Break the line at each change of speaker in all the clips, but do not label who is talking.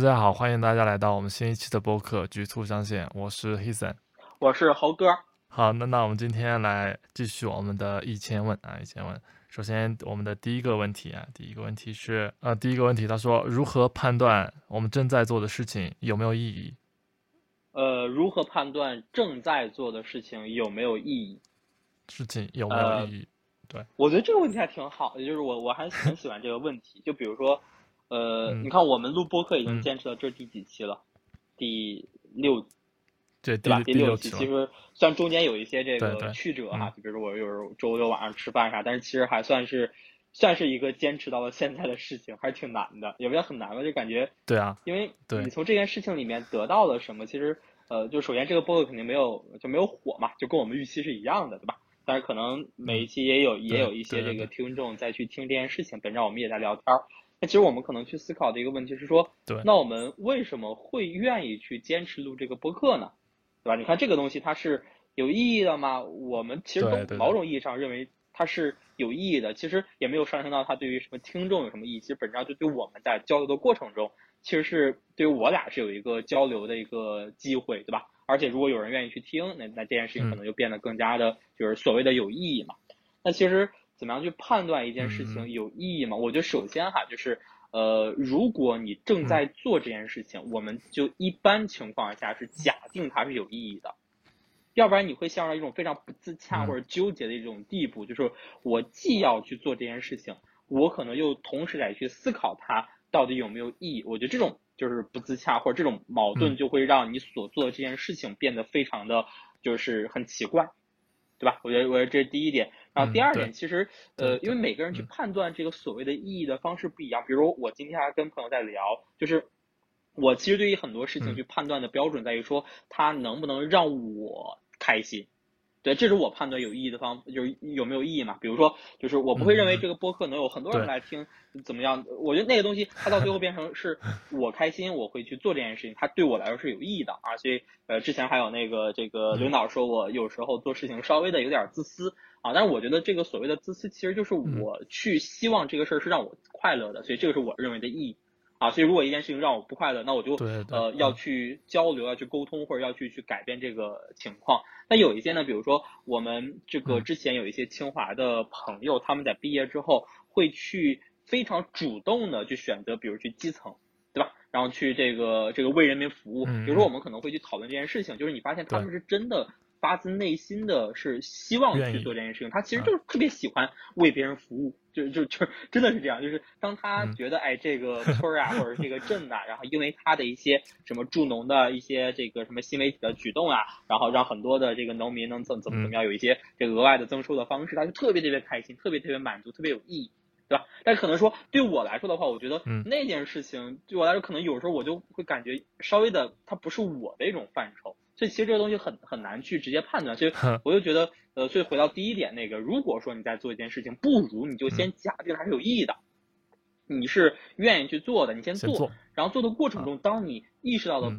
大家好，欢迎大家来到我们新一期的播客《局促相线》，我是 Heason，
我是猴哥。
好，那那我们今天来继续我们的一千问啊，一千问。首先，我们的第一个问题啊，第一个问题是，呃，第一个问题，他说如何判断我们正在做的事情有没有意义？
呃，如何判断正在做的事情有没有意义？
事情有没有意义？对，
我觉得这个问题还挺好的，就是我我还很喜欢这个问题。就比如说。呃，你看，我们录播客已经坚持到这第几期了？第六，
对
对吧？第
六
期，其实虽然中间有一些这个曲折哈，就比如说我有时候周六晚上吃饭啥，但是其实还算是算是一个坚持到了现在的事情，还是挺难的，也不叫很难吧，就感觉
对啊，
因为你从这件事情里面得到了什么？其实呃，就首先这个播客肯定没有就没有火嘛，就跟我们预期是一样的，对吧？但是可能每一期也有也有一些这个听众再去听这件事情，本着我们也在聊天儿。那其实我们可能去思考的一个问题是说，
对，
那我们为什么会愿意去坚持录这个播客呢？对吧？你看这个东西它是有意义的吗？我们其实从某种意义上认为它是有意义的，其实也没有上升到它对于什么听众有什么意义。其实本质上就对我们在交流的过程中，其实是对于我俩是有一个交流的一个机会，对吧？而且如果有人愿意去听，那那这件事情可能就变得更加的，就是所谓的有意义嘛。那其实。怎么样去判断一件事情有意义吗？我觉得首先哈，就是呃，如果你正在做这件事情，我们就一般情况下是假定它是有意义的，要不然你会陷入到一种非常不自洽或者纠结的一种地步，就是我既要去做这件事情，我可能又同时得去思考它到底有没有意义。我觉得这种就是不自洽或者这种矛盾，就会让你所做的这件事情变得非常的就是很奇怪。对吧？我觉得，我觉得这是第一点。然后第二点，其实，呃，因为每个人去判断这个所谓的意义的方式不一样。比如我今天还跟朋友在聊，就是我其实对于很多事情去判断的标准在于说，它能不能让我开心。对，这是我判断有意义的方，就是有没有意义嘛？比如说，就是我不会认为这个播客能有很多人来听，怎么样？我觉得那个东西，它到最后变成是 我开心，我会去做这件事情，它对我来说是有意义的啊。所以，呃，之前还有那个这个领导说我有时候做事情稍微的有点自私啊，但是我觉得这个所谓的自私，其实就是我去希望这个事儿是让我快乐的，所以这个是我认为的意义。啊，所以如果一件事情让我不快乐，那我就呃要去交流，要去沟通，或者要去去改变这个情况。那有一些呢，比如说我们这个之前有一些清华的朋友，他们在毕业之后会去非常主动的去选择，比如去基层，对吧？然后去这个这个为人民服务。比如说我们可能会去讨论这件事情，就是你发现他们是真的。发自内心的是希望去做这件事情，他其实就是特别喜欢为别人服务，就就就真的是这样。就是当他觉得哎这个村啊 或者这个镇呐，然后因为他的一些什么助农的一些这个什么新媒体的举动啊，然后让很多的这个农民能怎怎么怎么样有一些这个额外的增收的方式，他就特别特别开心，特别特别满足，特别有意义，对吧？但可能说对我来说的话，我觉得那件事情对我来说可能有时候我就会感觉稍微的它不是我的一种范畴。所以其实这个东西很很难去直接判断，所以我就觉得，呃，所以回到第一点，那个如果说你在做一件事情，不如你就先假定它是有意义的，你是愿意去做的，你先做，然后做的过程中，当你意识到了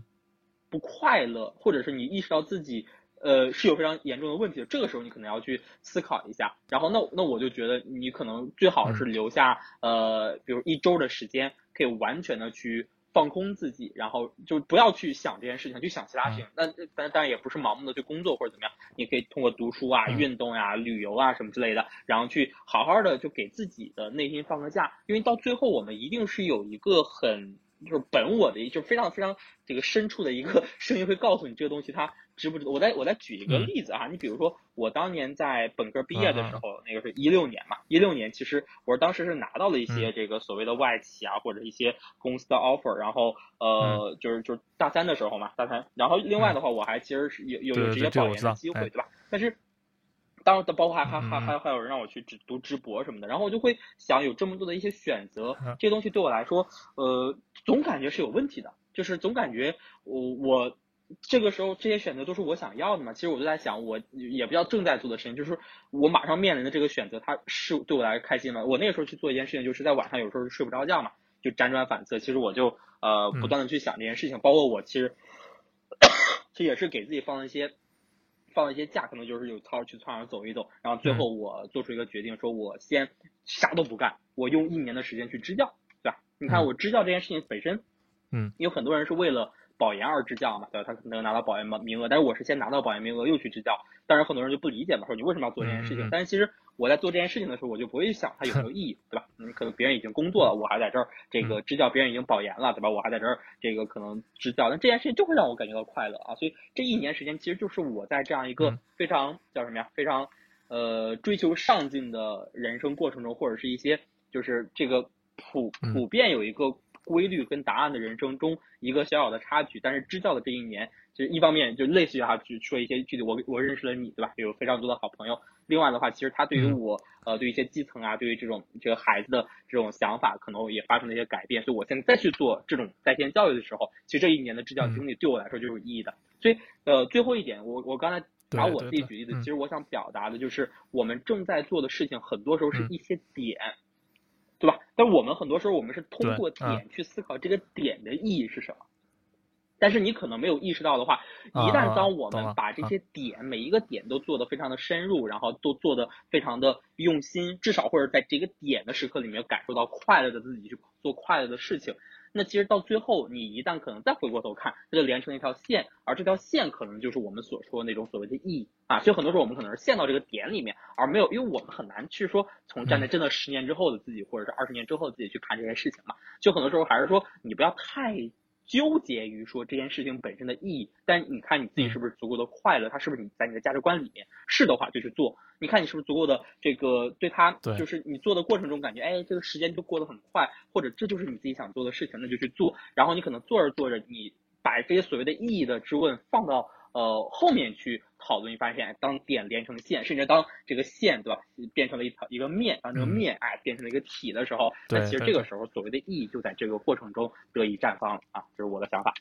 不快乐，或者是你意识到自己呃是有非常严重的问题，这个时候你可能要去思考一下，然后那那我就觉得你可能最好是留下呃，比如一周的时间，可以完全的去。放空自己，然后就不要去想这件事情，去想其他事情。那但当然也不是盲目的去工作或者怎么样，你可以通过读书啊、运动呀、旅游啊什么之类的，然后去好好的就给自己的内心放个假。因为到最后我们一定是有一个很。就是本我的一就非常非常这个深处的一个 声音会告诉你这个东西它值不值。我再我再举一个例子啊，你比如说我当年在本科毕业的时候，那个是一六年嘛，一六年其实我当时是拿到了一些这个所谓的外企啊或者一些公司的 offer，然后呃就是就是大三的时候嘛，大三，然后另外的话我还其实是有有有直接保研的机会，对吧？但是。当然，包括还还还还还有人让我去直读直博什么的，然后我就会想，有这么多的一些选择，这些东西对我来说，呃，总感觉是有问题的，就是总感觉我我这个时候这些选择都是我想要的嘛。其实我就在想，我也不叫正在做的事情，就是我马上面临的这个选择，它是对我来说开心吗？我那个时候去做一件事情，就是在晚上有时候睡不着觉嘛，就辗转反侧。其实我就呃不断的去想这件事情，包括我其实 这也是给自己放了一些。放了一些假，可能就是有操去操场走一走，然后最后我做出一个决定，说我先啥都不干，我用一年的时间去支教，对吧？你看我支教这件事情本身，
嗯，
因为很多人是为了保研而支教嘛，对吧？他可能拿到保研名额，但是我是先拿到保研名额又去支教，当然很多人就不理解嘛，说你为什么要做这件事情？但是其实我在做这件事情的时候，我就不会想它有没有意义，对吧？嗯，可能别人已经工作了，我还在这儿这个支教，别人已经保研了，对吧？我还在这儿这个可能支教，但这件事情就会让我感觉到快乐啊！所以这一年时间其实就是我在这样一个非常叫什么呀？非常呃追求上进的人生过程中，或者是一些就是这个普普遍有一个。规律跟答案的人生中一个小小的插曲，但是支教的这一年，就一方面就类似于哈去说一些具体，我我认识了你，对吧？有非常多的好朋友。另外的话，其实他对于我，呃，对于一些基层啊，对于这种这个孩子的这种想法，可能也发生了一些改变。所以我现在再去做这种在线教育的时候，其实这一年的支教经历对我来说就是有意义的。所以，呃，最后一点，我我刚才拿我自己举例子，其实我想表达的就是我们正在做的事情，很多时候是一些点。对吧？但我们很多时候，我们是通过点去思考这个点的意义是什么。但是你可能没有意识到的话，一旦当我们把这些点每一个点都做得非常的深入，然后都做得非常的用心，至少或者在这个点的时刻里面感受到快乐的自己去做快乐的事情。那其实到最后，你一旦可能再回过头看，它就连成一条线，而这条线可能就是我们所说的那种所谓的意义啊。所以很多时候我们可能是陷到这个点里面，而没有，因为我们很难去说从站在真的十年之后的自己，或者是二十年之后的自己去看这件事情嘛。就很多时候还是说，你不要太。纠结于说这件事情本身的意义，但你看你自己是不是足够的快乐？它是不是你在你的价值观里面？是的话就去做。你看你是不是足够的这个对它，就是你做的过程中感觉，哎，这个时间就过得很快，或者这就是你自己想做的事情，那就去做。然后你可能做着做着，你把这些所谓的意义的质问放到。呃，后面去讨论，你发现当点连成线，甚至当这个线，对吧，变成了一条一个面，当这个面哎变成了一个体的时候，那其实这个时候所谓的意义就在这个过程中得以绽放了啊，这是我的想法。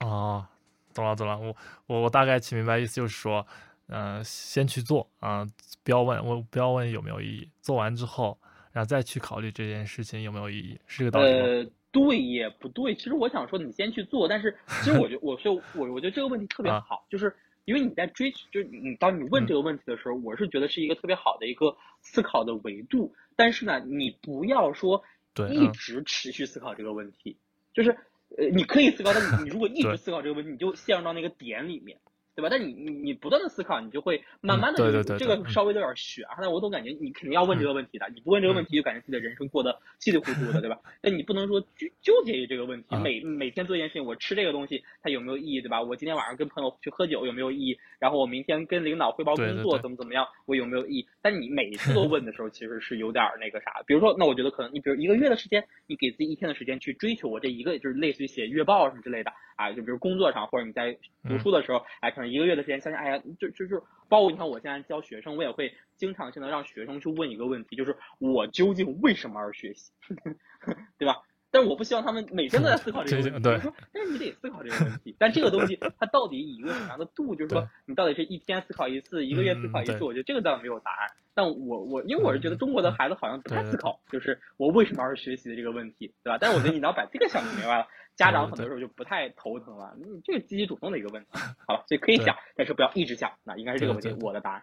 哦，懂了懂了，我我我大概其明白意思，就是说，嗯，先去做啊，不要问我不要问有没有意义，做完之后，然后再去考虑这件事情有没有意义，是这个道
理吗？对也不对，其实我想说，你先去做。但是其实我觉，我就我我觉得这个问题特别好，就是因为你在追求，就是你当你问这个问题的时候，我是觉得是一个特别好的一个思考的维度。但是呢，你不要说一直持续思考这个问题，就是呃，你可以思考，但你你如果一直思考这个问题，你就陷入到那个点里面。对吧？但你你你不断的思考，你就会慢慢的，
对对对，
这个稍微有点悬。但我总感觉你肯定要问这个问题的，你不问这个问题，就感觉自己的人生过得稀里糊涂的，对吧？那你不能说纠纠结于这个问题，每每天做一件事情，我吃这个东西它有没有意义，对吧？我今天晚上跟朋友去喝酒有没有意义？然后我明天跟领导汇报工作怎么怎么样，我有没有意义？但你每一次都问的时候，其实是有点那个啥。比如说，那我觉得可能你比如一个月的时间，你给自己一天的时间去追求我这一个，就是类似于写月报什么之类的啊，就比如工作上或者你在读书的时候，哎，可能一个月的时间，相信哎。呀，就就是包括你看，我现在教学生，我也会经常性的让学生去问一个问题，就是我究竟为什么而学习，对吧？但是我不希望他们每天都在思考这个问题。对。但是你得思考这个问题。但这个东西它到底以一个什么样的度？就是说，你到底是一天思考一次，一个月思考一次？我觉得这个倒没有答案。但我我因为我是觉得中国的孩子好像不太思考，就是我为什么而学习的这个问题，对吧？但是我觉得你要把这个想明白了。家长很多时候就不太头疼了，嗯，这个积极主动的一个问题，好了，所以可以想，但是不要一直想，那应该是这个问题，我的答案。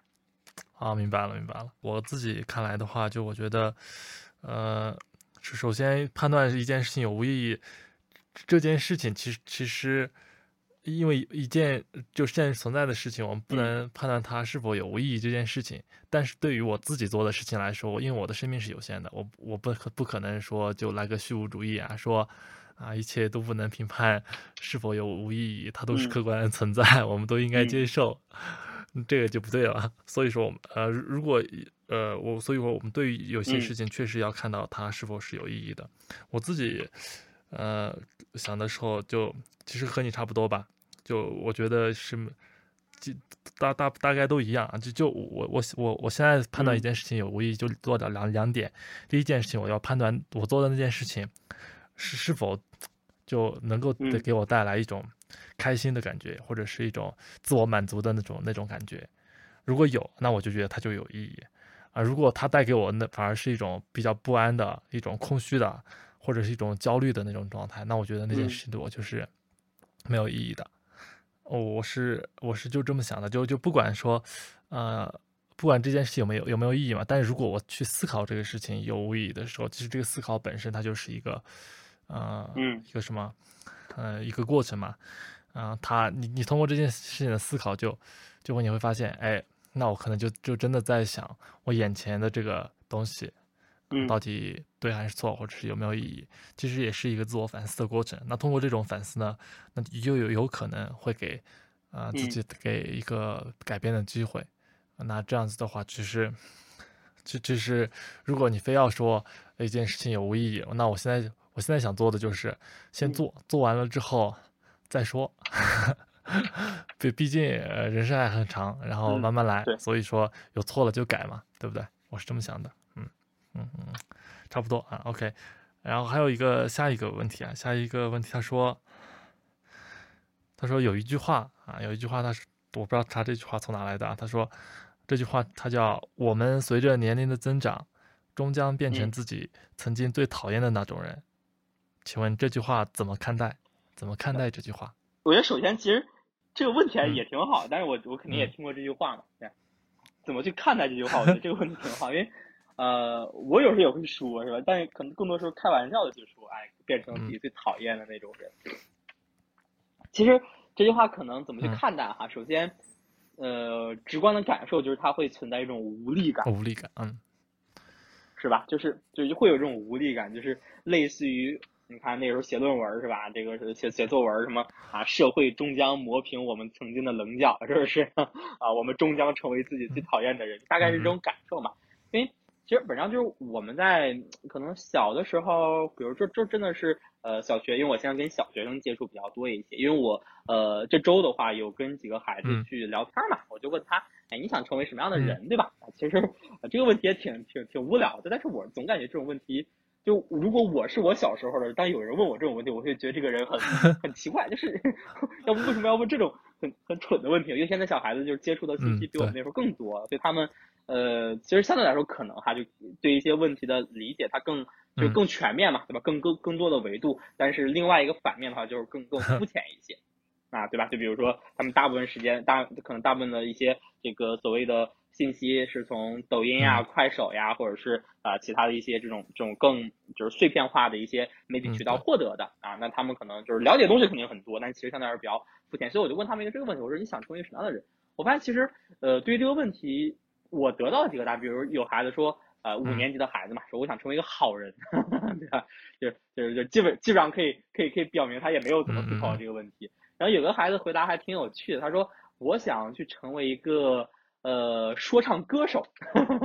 啊，明白了，明白了。我自己看来的话，就我觉得，呃，首先判断一件事情有无意义，这件事情其实其实因为一件就现实存在的事情，我们不能判断它是否有无意义这件事情。但是对于我自己做的事情来说，因为我的生命是有限的，我我不可不可能说就来个虚无主义啊，说。啊，一切都不能评判是否有无意义，它都是客观存在，我们都应该接受，这个就不对了。所以说，我们呃，如果呃，我所以说，我们对于有些事情确实要看到它是否是有意义的。我自己呃想的时候，就其实和你差不多吧，就我觉得是，就大大大概都一样。就就我我我我现在判断一件事情有无意义，就做到两两点。第一件事情，我要判断我做的那件事情。是是否就能够给我带来一种开心的感觉，或者是一种自我满足的那种那种感觉？如果有，那我就觉得它就有意义啊。如果它带给我那反而是一种比较不安的一种空虚的，或者是一种焦虑的那种状态，那我觉得那件事情对我就是没有意义的。哦，我是我是就这么想的，就就不管说呃。不管这件事情有没有有没有意义嘛，但是如果我去思考这个事情有无意义的时候，其实这个思考本身它就是一个，呃，
嗯，
一个什么，呃，一个过程嘛。啊，他你你通过这件事情的思考，就就会你会发现，哎，那我可能就就真的在想，我眼前的这个东西，
嗯，
到底对还是错，或者是有没有意义？其实也是一个自我反思的过程。那通过这种反思呢，那就有有可能会给啊自己给一个改变的机会。那这样子的话，只是，就就是如果你非要说一件事情有无意义，那我现在我现在想做的就是先做，做完了之后再说。毕毕竟人生还很长，然后慢慢来。所以说有错了就改嘛，对不对？我是这么想的。嗯嗯嗯，差不多啊。OK，然后还有一个下一个问题啊，下一个问题他说，他说有一句话啊，有一句话他是我不知道他这句话从哪来的啊，他说。这句话，他叫“我们随着年龄的增长，终将变成自己曾经最讨厌的那种人”。请问这句话怎么看待？怎么看待这句话？
我觉得首先，其实这个问题也挺好，但是我我肯定也听过这句话嘛。对，怎么去看待这句话？我觉得 这个问题挺好，因为呃，我有时候也会说，是吧？但是可能更多时候开玩笑的就说，哎，变成自己最讨厌的那种人。其实这句话可能怎么去看待？哈，首先。呃，直观的感受就是它会存在一种无力感，
无力感，嗯，
是吧？就是就是会有这种无力感，就是类似于你看那时候写论文是吧？这个是写写作文什么啊？社会终将磨平我们曾经的棱角，是不是？啊，我们终将成为自己最讨厌的人，大概是这种感受嘛？因为。其实本上就是我们在可能小的时候，比如说这真的是呃小学，因为我现在跟小学生接触比较多一些，因为我呃这周的话有跟几个孩子去聊天嘛，我就问他，哎，你想成为什么样的人，对吧？其实这个问题也挺挺挺无聊的，但是我总感觉这种问题，就如果我是我小时候的，当有人问我这种问题，我会觉得这个人很 很奇怪，就是 要不为什么要问这种很很蠢的问题？因为现在小孩子就是接触的信息比我们那时候更多，所以他们。呃，其实相对来说，可能哈，就对一些问题的理解，他更就更全面嘛，对吧？更更更多的维度，但是另外一个反面的话，就是更更 肤浅一些，啊，对吧？就比如说，他们大部分时间，大可能大部分的一些这个所谓的信息是从抖音呀、快手呀，或者是啊其他的一些这种这种更就是碎片化的一些媒体渠道获得的啊，那他们可能就是了解东西肯定很多，但其实相对来说比较肤浅，所以我就问他们一个这个问题，我说你想成为什么样的人？我发现其实呃，对于这个问题。我得到几个答，比如有孩子说，呃，五年级的孩子嘛，说我想成为一个好人，对吧？就就是就基本基本上可以可以可以表明他也没有怎么思考这个问题。然后有个孩子回答还挺有趣的，他说我想去成为一个呃说唱歌手，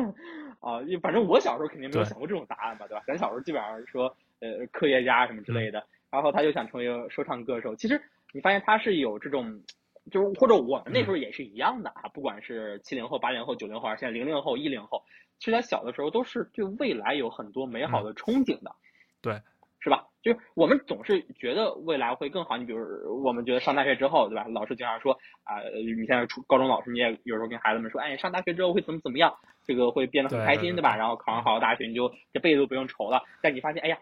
啊，反正我小时候肯定没有想过这种答案吧，对吧？咱小时候基本上说呃科学家什么之类的，然后他就想成为说唱歌手。其实你发现他是有这种。就是或者我们那时候也是一样的啊，不管是七零后、八零后、九零后，现在零零后、一零后，其实他小的时候都是对未来有很多美好的憧憬的，
对，
是吧？就是我们总是觉得未来会更好。你比如我们觉得上大学之后，对吧？老师经常说啊，你现在初高中老师，你也有时候跟孩子们说，哎，上大学之后会怎么怎么样，这个会变得很开心，对吧？然后考上好的大学，你就这辈子都不用愁了。但你发现，哎呀，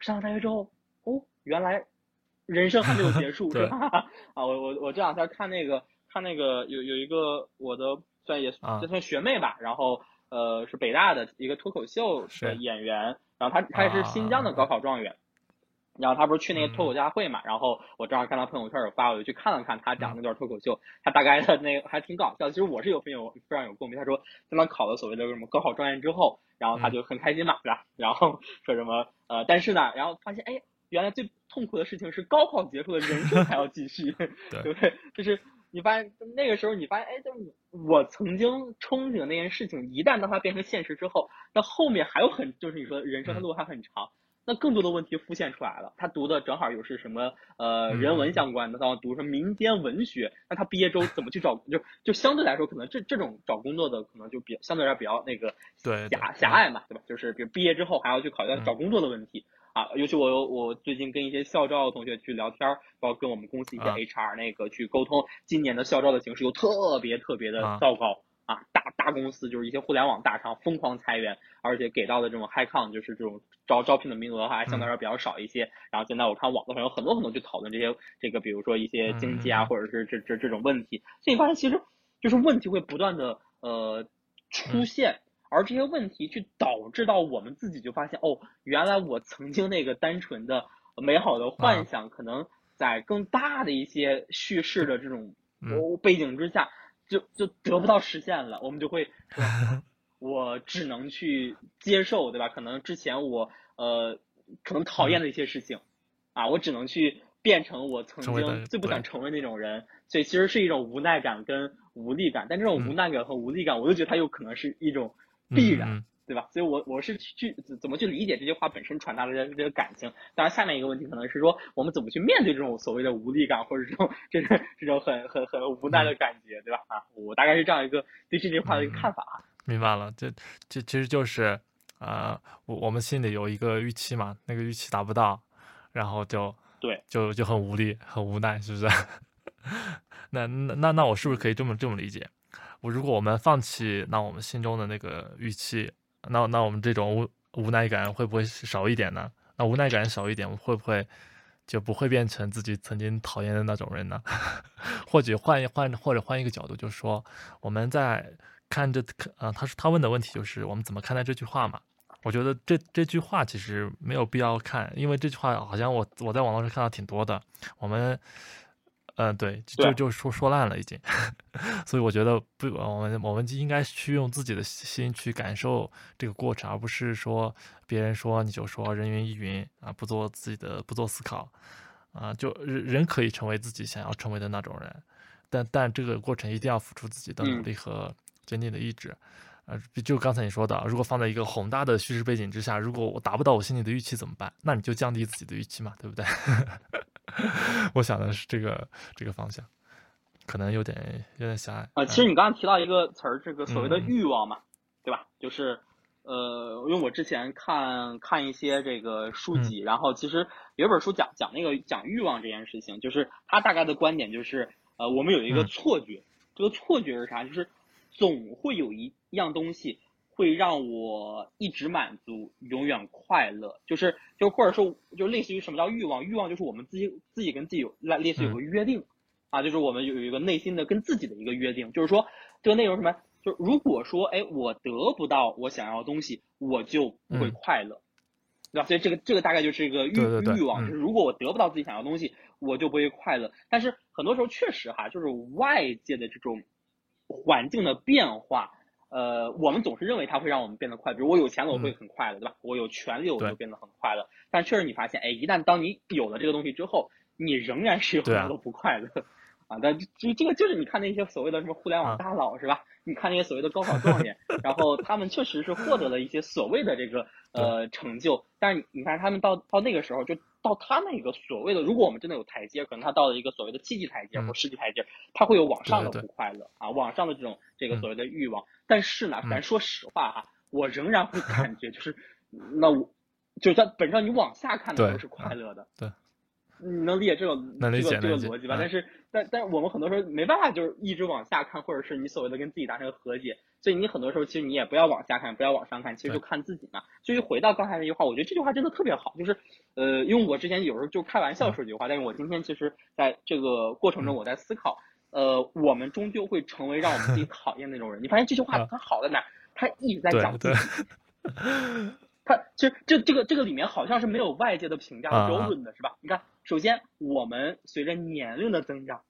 上了大学之后，哦，原来。人生还没有结束，是吧？啊，我我我这两天看那个看那个有有一个我的算也这算学妹吧，然后呃是北大的一个脱口秀的演员，然后他他也是新疆的高考状元，然后他不是去那个脱口大会嘛，然后我正好看到朋友圈有发，我就去看了看他讲那段脱口秀，他大概的那个还挺搞笑，其实我是有非常有非常有共鸣。他说在他考了所谓的什么高考状元之后，然后他就很开心嘛，对吧？然后说什么呃，但是呢，然后发现哎。原来最痛苦的事情是高考结束了，人生还要继续，对不对？就是你发现那个时候，你发现，哎，就是我曾经憧憬的那件事情，一旦当它变成现实之后，那后面还有很，就是你说人生的路还很长，那更多的问题浮现出来了。他读的正好又是什么呃人文相关的，他读什么民间文学，那他毕业之后怎么去找？就就相对来说，可能这这种找工作的可能就比相对来说比较那个狭狭隘嘛，对吧？就是比如毕业之后还要去考虑找工作的问题。啊，尤其我有我最近跟一些校招的同学去聊天，包括跟我们公司一些 HR 那个去沟通，今年的校招的形势又特别特别的糟糕啊！大大公司就是一些互联网大厂疯狂裁员，而且给到的这种 high con 就是这种招招聘的名额还相对来说比较少一些。然后现在我看网络上有很多很多去讨论这些这个，比如说一些经济啊，或者是这这这种问题。所以你发现其实就是问题会不断的呃出现。而这些问题去导致到我们自己就发现哦，原来我曾经那个单纯的美好的幻想，可能在更大的一些叙事的这种背景之下，就就得不到实现了。我们就会，我只能去接受，对吧？可能之前我呃，可能讨厌的一些事情，啊，我只能去变成我曾经最不想成为那种人。所以其实是一种无奈感跟无力感，但这种无奈感和无力感，我就觉得它有可能是一种必然。对吧？所以，我我是去怎么去理解这句话本身传达的这个感情。当然，下面一个问题可能是说，我们怎么去面对这种所谓的无力感，或者这种这种这种很很很无奈的感觉，对吧？啊，我大概是这样一个对这句话的一个看法。
明白了，这这其实就是啊，我我们心里有一个预期嘛，那个预期达不到，然后就
对，
就就很无力，很无奈，是不是？那那那那我是不是可以这么这么理解？我如果我们放弃那我们心中的那个预期。那那我们这种无无奈感会不会少一点呢？那无奈感少一点，会不会就不会变成自己曾经讨厌的那种人呢？或者换一换，或者换一个角度，就是说我们在看这，呃，他说他问的问题就是我们怎么看待这句话嘛？我觉得这这句话其实没有必要看，因为这句话好像我我在网络上看到挺多的，我们。嗯，对，就就说说烂了已经，所以我觉得不，我们我们就应该去用自己的心去感受这个过程，而不是说别人说你就说人云亦云啊，不做自己的，不做思考。啊，就人人可以成为自己想要成为的那种人，但但这个过程一定要付出自己的努力和坚定的意志，啊，就刚才你说的，如果放在一个宏大的叙事背景之下，如果我达不到我心里的预期怎么办？那你就降低自己的预期嘛，对不对？我想的是这个这个方向，可能有点有点狭隘
啊。其实你刚刚提到一个词儿，这个所谓的欲望嘛，对吧？就是呃，因为我之前看看一些这个书籍，然后其实有一本书讲讲那个讲欲望这件事情，就是他大概的观点就是呃，我们有一个错觉，这个错觉是啥？就是总会有一样东西。会让我一直满足，永远快乐，就是就或者说就类似于什么叫欲望？欲望就是我们自己自己跟自己有类类似有个约定啊，就是我们有一个内心的跟自己的一个约定，就是说这个内容什么？就如果说哎我得不到我想要的东西，我就不会快乐，对吧？所以这个这个大概就是一个欲欲望，就是如果我得不到自己想要的东西，我就不会快乐。但是很多时候确实哈，就是外界的这种环境的变化。呃，我们总是认为它会让我们变得快，比如我有钱了，我会很快乐，对吧？我有权利，我就变得很快乐。但确实你发现，哎，一旦当你有了这个东西之后，你仍然是有很多不快乐啊。但这这个就是你看那些所谓的什么互联网大佬是吧？你看那些所谓的高考状元，然后他们确实是获得了一些所谓的这个呃成就，但是你看他们到到那个时候就。到他那个所谓的，如果我们真的有台阶，可能他到了一个所谓的七级台阶或十级台阶，他会有往上的不快乐啊，往上的这种这个所谓的欲望。但是呢，咱说实话哈，我仍然会 感觉就是，那我就在本质上你往下看的时候是快乐的。
对。
你能理解这种这个这个逻辑吧？但是，但但我们很多时候没办法，就是一直往下看，或者是你所谓的跟自己达成和解。所以你很多时候其实你也不要往下看，不要往上看，其实就看自己嘛。所以回到刚才那句话，我觉得这句话真的特别好，就是呃，因为我之前有时候就开玩笑说这句话，但是我今天其实在这个过程中我在思考，呃，我们终究会成为让我们自己 讨厌那种人。你发现这句话它好在哪？它一直在讲自己。他其实这这个这个里面好像是没有外界的评价标准的，是吧？你看。首先，我们随着年龄的增长，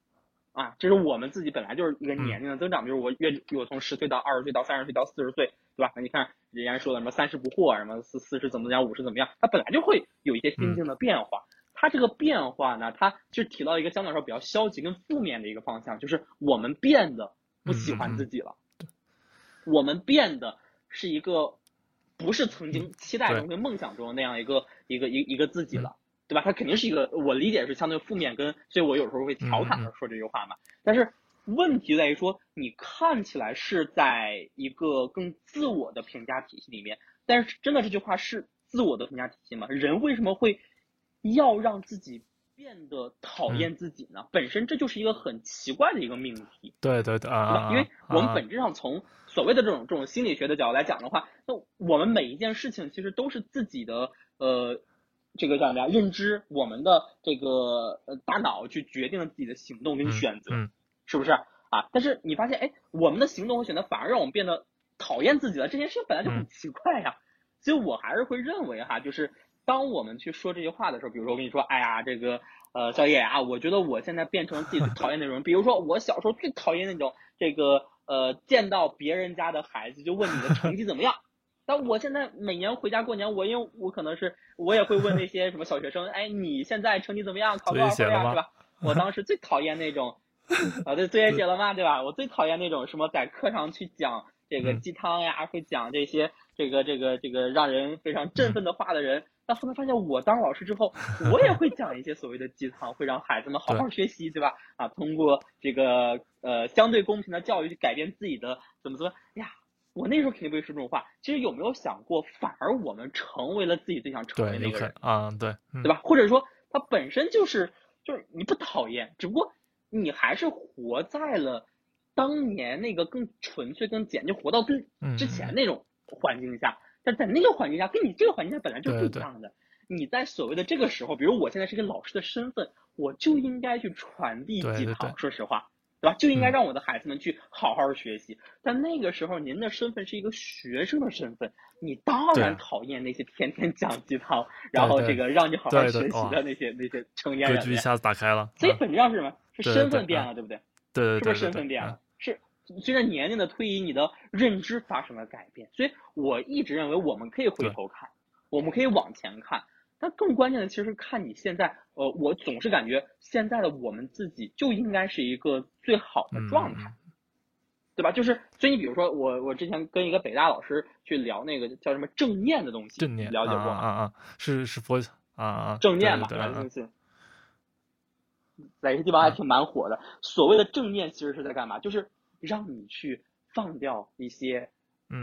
啊，这是我们自己本来就是一个年龄的增长，比如我越我从十岁到二十岁到三十岁到四十岁，对吧？那你看人家说的什么三十不惑，什么四四十怎么怎么样，五十怎么样，它本来就会有一些心境的变化。它这个变化呢，它就提到一个相对来说比较消极跟负面的一个方向，就是我们变得不喜欢自己了，我们变得是一个不是曾经期待中跟梦想中的那样一个一个一一个自己了。对吧？它肯定是一个，我理解是相对负面，跟所以我有时候会调侃的说这句话嘛。但是问题在于说，你看起来是在一个更自我的评价体系里面，但是真的这句话是自我的评价体系吗？人为什么会要让自己变得讨厌自己呢？本身这就是一个很奇怪的一个命题。
对对对啊，
因为我们本质上从所谓的这种这种心理学的角度来讲的话，那我们每一件事情其实都是自己的呃。这个叫什么呀？认知我们的这个呃大脑去决定了自己的行动跟选择，是不是啊？但是你发现，哎，我们的行动和选择反而让我们变得讨厌自己了。这件事情本来就很奇怪呀。所以我还是会认为哈，就是当我们去说这句话的时候，比如说我跟你说，哎呀，这个呃，小野啊，我觉得我现在变成了自己最讨厌那种，比如说我小时候最讨厌那种这个呃，见到别人家的孩子就问你的成绩怎么样。但我现在每年回家过年，我因为我可能是我也会问那些什么小学生，哎，你现在成绩怎么样？考多少分呀？是吧？我当时最讨厌那种，啊，对，作业写了吗？对吧？我最讨厌那种什么在课上去讲这个鸡汤呀，会讲这些这个这个这个让人非常振奋的话的人。但后来发现，我当老师之后，我也会讲一些所谓的鸡汤，会让孩子们好好学习，对吧？啊，通过这个呃相对公平的教育去改变自己的怎么怎么呀。我那时候肯定不会说这种话。其实有没有想过，反而我们成为了自己最想成为那个人
啊？对，
对吧？或者说，他本身就是就是你不讨厌，只不过你还是活在了当年那个更纯粹、更简，就活到更之前那种环境下。但在那个环境下，跟你这个环境下本来就不一样的。你在所谓的这个时候，比如我现在是一个老师的身份，我就应该去传递鸡汤。说实话。对吧？就应该让我的孩子们去好好学习。但那个时候，您的身份是一个学生的身份，你当然讨厌那些天天讲鸡汤，然后这个让你好好学习的那些那些成年人。
格局一下子打开了。
所以本质上是什么？是身份变了，对不对？
对
对。是不是身份变了？是随着年龄的推移，你的认知发生了改变。所以我一直认为，我们可以回头看，我们可以往前看。但更关键的，其实是看你现在，呃，我总是感觉现在的我们自己就应该是一个最好的状态，对吧？就是，所以你比如说，我我之前跟一个北大老师去聊那个叫什么正念的东西，
正念
了解过吗？
啊啊，是是佛啊啊，
正念嘛，
对
东西，在一些地方还挺蛮火的。所谓的正念，其实是在干嘛？就是让你去放掉一些。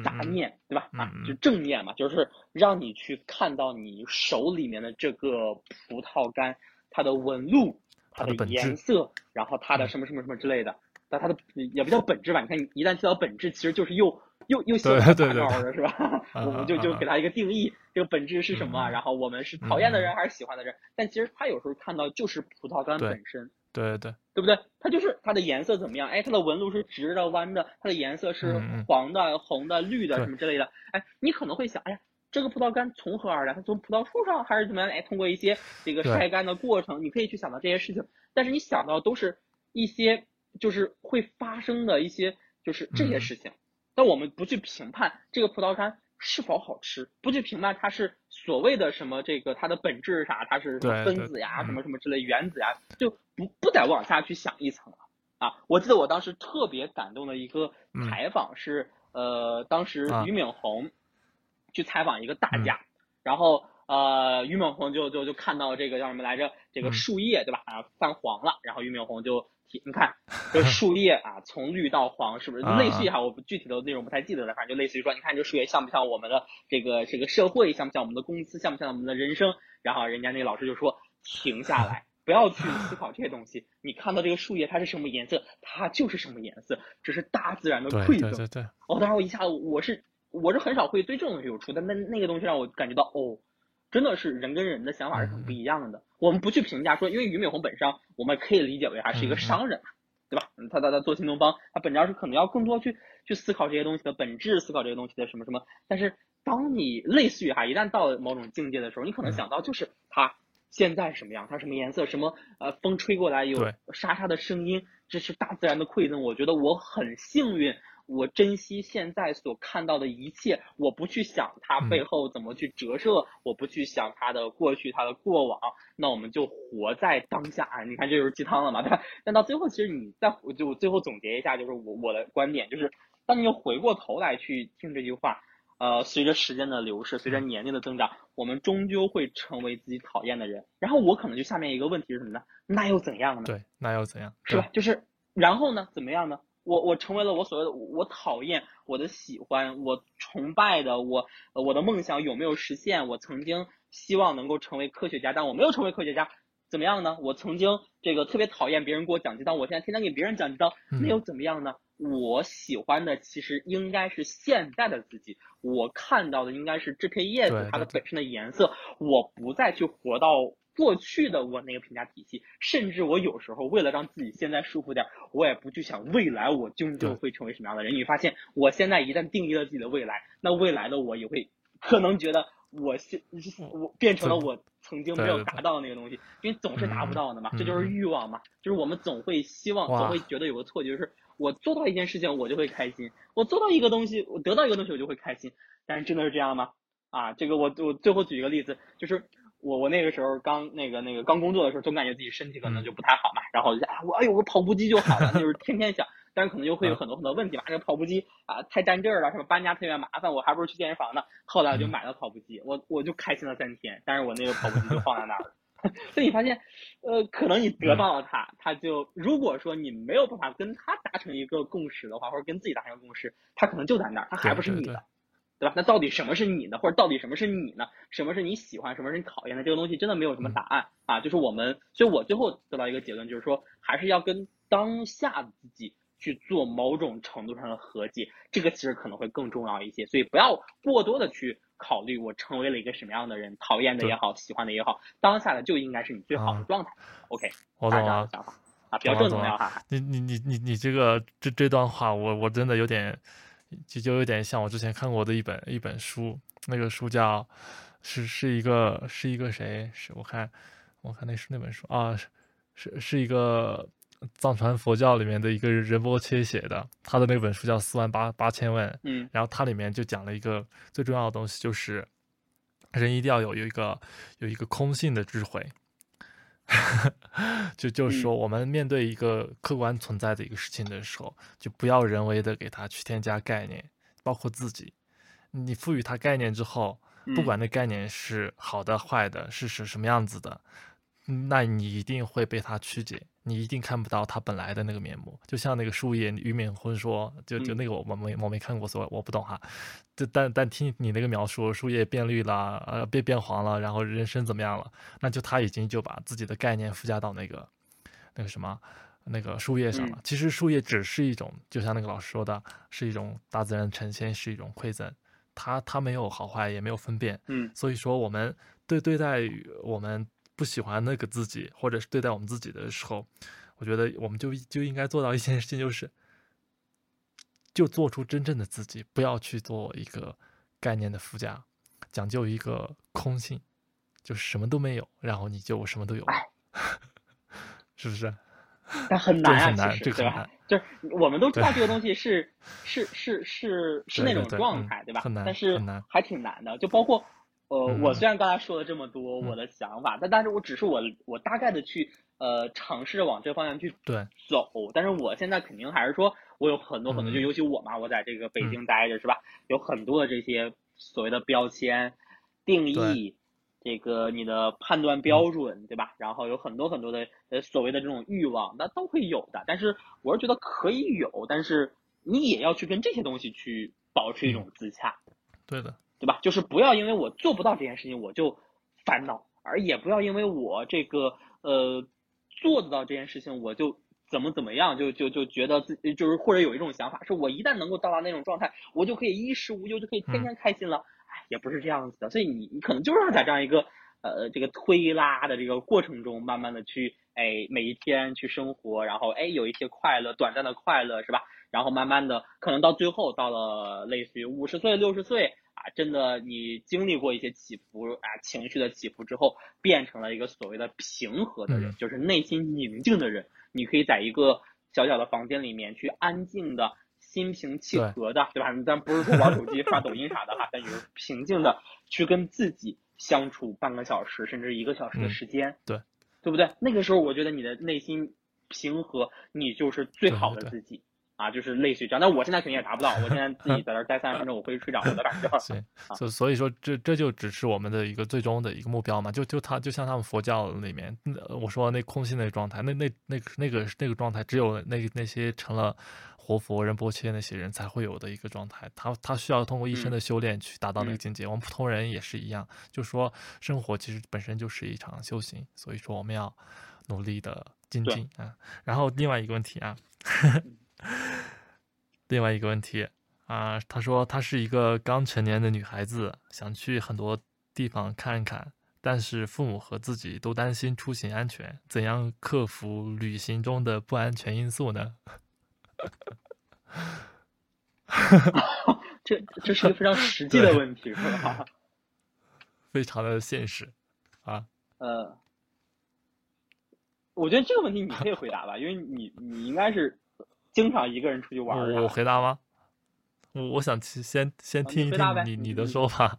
杂念，对吧？啊，就正念嘛，就是让你去看到你手里面的这个葡萄干，它的纹路，它的颜色，然后它的什么什么什么之类的。但它的也不叫本质吧？你看，一旦提到本质，其实就是又又又写
了
大招的是吧？我们就就给它一个定义，这个本质是什么？然后我们是讨厌的人还是喜欢的人？但其实他有时候看到就是葡萄干本身。
对对
对不对？它就是它的颜色怎么样？哎，它的纹路是直的、弯的，它的颜色是黄的、红的、绿的什么之类的。哎，你可能会想，哎呀，这个葡萄干从何而来？它从葡萄树上还是怎么样？哎，通过一些这个晒干的过程，你可以去想到这些事情。但是你想到都是一些就是会发生的一些就是这些事情。但我们不去评判这个葡萄干。是否好吃？不去评判它是所谓的什么这个它的本质是啥？它是分子呀，什么什么之类原子呀，就不不再往下去想一层了啊！我记得我当时特别感动的一个采访是，呃，当时俞敏洪去采访一个大家，然后呃，俞敏洪就就就看到这个叫什么来着？这个树叶对吧？啊，泛黄了，然后俞敏洪就。你看，这树叶啊，从绿到黄，是不是类似于哈？我不具体的内容不太记得了，反正就类似于说，你看这树叶像不像我们的这个这个社会，像不像我们的公司，像不像我们的人生？然后人家那个老师就说，停下来，不要去思考这些东西。你看到这个树叶它是什么颜色，它就是什么颜色，这是大自然的馈赠。
对对对。
哦，当时我一下子我是我是很少会对这种东西有触，但那那个东西让我感觉到哦。真的是人跟人的想法是很不一样的。我们不去评价说，因为俞敏洪本身，我们可以理解为还是一个商人嘛，对吧？他他他做新东方，他本质上是可能要更多去去思考这些东西的本质，思考这些东西的什么什么。但是当你类似于哈，一旦到了某种境界的时候，你可能想到就是他现在什么样，他什么颜色，什么呃风吹过来有沙沙的声音，这是大自然的馈赠。我觉得我很幸运。我珍惜现在所看到的一切，我不去想它背后怎么去折射，我不去想它的过去、它的过往，那我们就活在当下。你看，这就是鸡汤了嘛？对吧？但到最后，其实你再就最后总结一下，就是我我的观点就是，当你回过头来去听这句话，呃，随着时间的流逝，随着年龄的增长，我们终究会成为自己讨厌的人。然后我可能就下面一个问题是什么呢？那又怎样呢？
对，那又怎样？
是吧？就是然后呢？怎么样呢？我我成为了我所谓的我讨厌我的喜欢我崇拜的我我的梦想有没有实现？我曾经希望能够成为科学家，但我没有成为科学家，怎么样呢？我曾经这个特别讨厌别人给我讲鸡汤，我现在天天给别人讲鸡汤，那又怎么样呢？我喜欢的其实应该是现在的自己，我看到的应该是这片叶子它的本身的颜色，我不再去活到。过去的我那个评价体系，甚至我有时候为了让自己现在舒服点，我也不去想未来我究竟会成为什么样的人。你发现，我现在一旦定义了自己的未来，那未来的我也会可能觉得我现我变成了我曾经没有达到的那个东西，因为总是达不到的嘛，这就是欲望嘛，就是我们总会希望，总会觉得有个错觉，就是我做到一件事情我就会开心，我做到一个东西，我得到一个东西我就会开心，但是真的是这样吗？啊，这个我我最后举一个例子，就是我我那个时候刚那个那个刚工作的时候，总感觉自己身体可能就不太好嘛，然后就啊我哎有个跑步机就好了，就是天天想。但是可能又会有很多很多问题嘛，这个跑步机啊太占地儿了，什么搬家特别麻烦，我还不如去健身房呢。后来我就买了跑步机，我我就开心了三天。但是我那个跑步机就放在那儿了。所以你发现，呃，可能你得到了它，它就如果说你没有办法跟它达成一个共识的话，或者跟自己达成一个共识，它可能就在那儿，它还不是你的，对吧？那到底什么是你呢，或者到底什么是你呢？什么是你喜欢，什么是你讨厌的？这个东西真的没有什么答案啊。就是我们，所以我最后得到一个结论，就是说还是要跟当下的自己。去做某种程度上的和解，这个其实可能会更重要一些，所以不要过多的去考虑我成为了一个什么样的人，讨厌的也好，喜欢的也好，当下的就应该是你最好的状态。OK，
我懂了。
想法啊，比较正能量哈。
你你你你你这个这这段话，我我真的有点，就就有点像我之前看过的一本一本书，那个书叫是是一个是一个谁？是我看我看那是那本书啊，是是是一个。藏传佛教里面的一个仁波切写的，他的那本书叫《四万八八千问》，
嗯，
然后它里面就讲了一个最重要的东西，就是人一定要有有一个有一个空性的智慧，就就是说，我们面对一个客观存在的一个事情的时候，就不要人为的给它去添加概念，包括自己，你赋予它概念之后，不管那概念是好的坏的，是是什么样子的。那你一定会被他曲解，你一定看不到他本来的那个面目。就像那个树叶，俞敏洪说，就就那个我我没我没看过，所以我不懂哈。就但但听你那个描述，树叶变绿了，呃，变变黄了，然后人生怎么样了？那就他已经就把自己的概念附加到那个那个什么那个树叶上了。其实树叶只是一种，就像那个老师说的，是一种大自然呈现，是一种馈赠。它它没有好坏，也没有分辨。
嗯，
所以说我们对对待我们。不喜欢那个自己，或者是对待我们自己的时候，我觉得我们就就应该做到一件事情，就是就做出真正的自己，不要去做一个概念的附加，讲究一个空性，就是什么都没有，然后你就什么都有，是不是？
但很难
啊，
其实对吧？就是我们都知道这个东西是是是是是 那种状态，对吧？很难但是还挺难的，就包括。呃，我虽然刚才说了这么多我的想法，但但是我只是我我大概的去呃尝试着往这方向去对走，但是我现在肯定还是说我有很多很多，就尤其我嘛，我在这个北京待着是吧？有很多的这些所谓的标签定义，这个你的判断标准对吧？然后有很多很多的呃所谓的这种欲望，那都会有的。但是我是觉得可以有，但是你也要去跟这些东西去保持一种自洽。
对的。
对吧？就是不要因为我做不到这件事情我就烦恼，而也不要因为我这个呃做得到这件事情我就怎么怎么样，就就就觉得自己就是或者有一种想法，是我一旦能够到达那种状态，我就可以衣食无忧，就可以天天开心了。哎，也不是这样子的。所以你你可能就是要在这样一个呃这个推拉的这个过程中，慢慢的去哎每一天去生活，然后哎有一些快乐，短暂的快乐是吧？然后慢慢的可能到最后到了类似于五十岁六十岁。啊，真的，你经历过一些起伏啊，情绪的起伏之后，变成了一个所谓的平和的人，就是内心宁静的人。你可以在一个小小的房间里面去安静的、心平气和的，对吧？咱不是说玩手机、刷抖音啥的哈，但就是平静的去跟自己相处半个小时甚至一个小时的时间，
对，
对不对？那个时候，我觉得你的内心平和，你就是最好的自己。啊，就是类似于这样，但我现在肯定也达不到。我现在自己在这待三十分钟，我会睡着的，感觉。
所以，所所以说，这这就只是我们的一个最终的一个目标嘛。就就他，就像他们佛教里面，我说那空性的状态，那那那那个那个状态，只有那那些成了活佛仁波切那些人才会有的一个状态。他他需要通过一生的修炼去达到那个境界。我们普通人也是一样，就说生活其实本身就是一场修行，所以说我们要努力的精进啊。然后另外一个问题啊。另外一个问题啊，她说她是一个刚成年的女孩子，想去很多地方看看，但是父母和自己都担心出行安全，怎样克服旅行中的不安全因素呢？
这这是一个非常实际的问题，是吧？
非常的现实啊。
呃，我觉得这个问题你可以回答吧，因为你你应该是经常一个人出去玩。
我回答吗？我我想先先听一听你你的说法。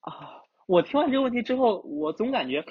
啊，我听完这个问题之后，我总感觉，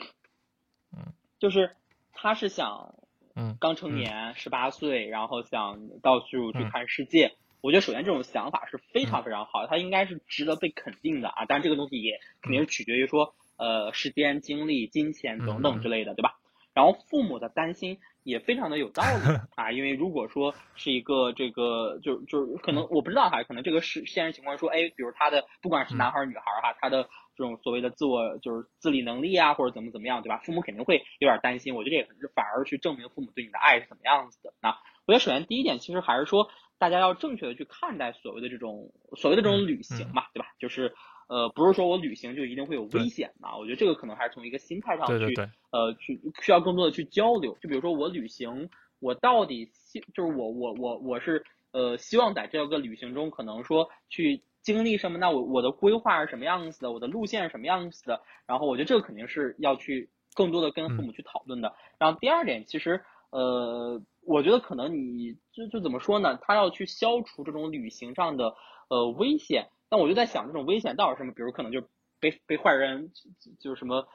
嗯，
就是他是想，
嗯，
刚成年，十八岁，然后想到处去看世界。我觉得首先这种想法是非常非常好的，他应该是值得被肯定的啊。但是这个东西也肯定是取决于说，呃，时间、精力、金钱等等之类的，对吧？然后父母的担心也非常的有道理 啊，因为如果说是一个这个，就就可能我不知道哈，可能这个是现实情况说，哎，比如他的不管是男孩女孩哈，他的这种所谓的自我就是自理能力啊，或者怎么怎么样，对吧？父母肯定会有点担心。我觉得这也是反而去证明父母对你的爱是怎么样子的啊。我觉得首先第一点，其实还是说大家要正确的去看待所谓的这种所谓的这种旅行嘛，对吧？就是。呃，不是说我旅行就一定会有危险嘛？我觉得这个可能还是从一个心态上去，呃，去需要更多的去交流。就比如说我旅行，我到底希就是我我我我是呃希望在这个旅行中可能说去经历什么？那我我的规划是什么样子的？我的路线是什么样子的？然后我觉得这个肯定是要去更多的跟父母去讨论的。然后第二点，其实呃，我觉得可能你就就怎么说呢？他要去消除这种旅行上的呃危险。那我就在想，这种危险到底是什么？比如可能就被被坏人就是什么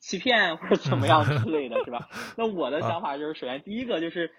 欺骗或者怎么样之类的是吧？那我的想法就是，首先第一个就是，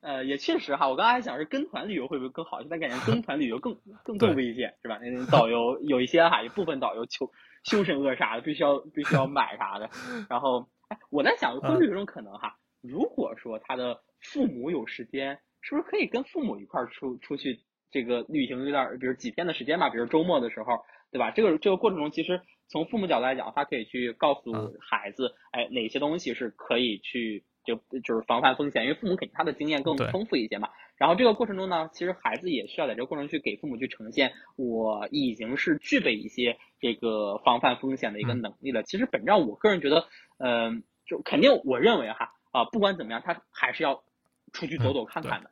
呃，也确实哈，我刚才想是跟团旅游会不会更好？现在感觉跟团旅游更更更危险是吧？那导游有一些哈，一部分导游求凶神恶煞的，必须要必须要买啥的。然后，哎，我在想，会不会有一种可能哈？如果说他的父母有时间，是不是可以跟父母一块儿出出去？这个旅行有点，比如几天的时间吧，比如周末的时候，对吧？这个这个过程中，其实从父母角度来讲，他可以去告诉孩子，哎，哪些东西是可以去就就是防范风险，因为父母肯定他的经验更丰富一些嘛。然后这个过程中呢，其实孩子也需要在这个过程去给父母去呈现，我已经是具备一些这个防范风险的一个能力了。其实本质上，我个人觉得，嗯，就肯定我认为哈啊，不管怎么样，他还是要出去走走看看的。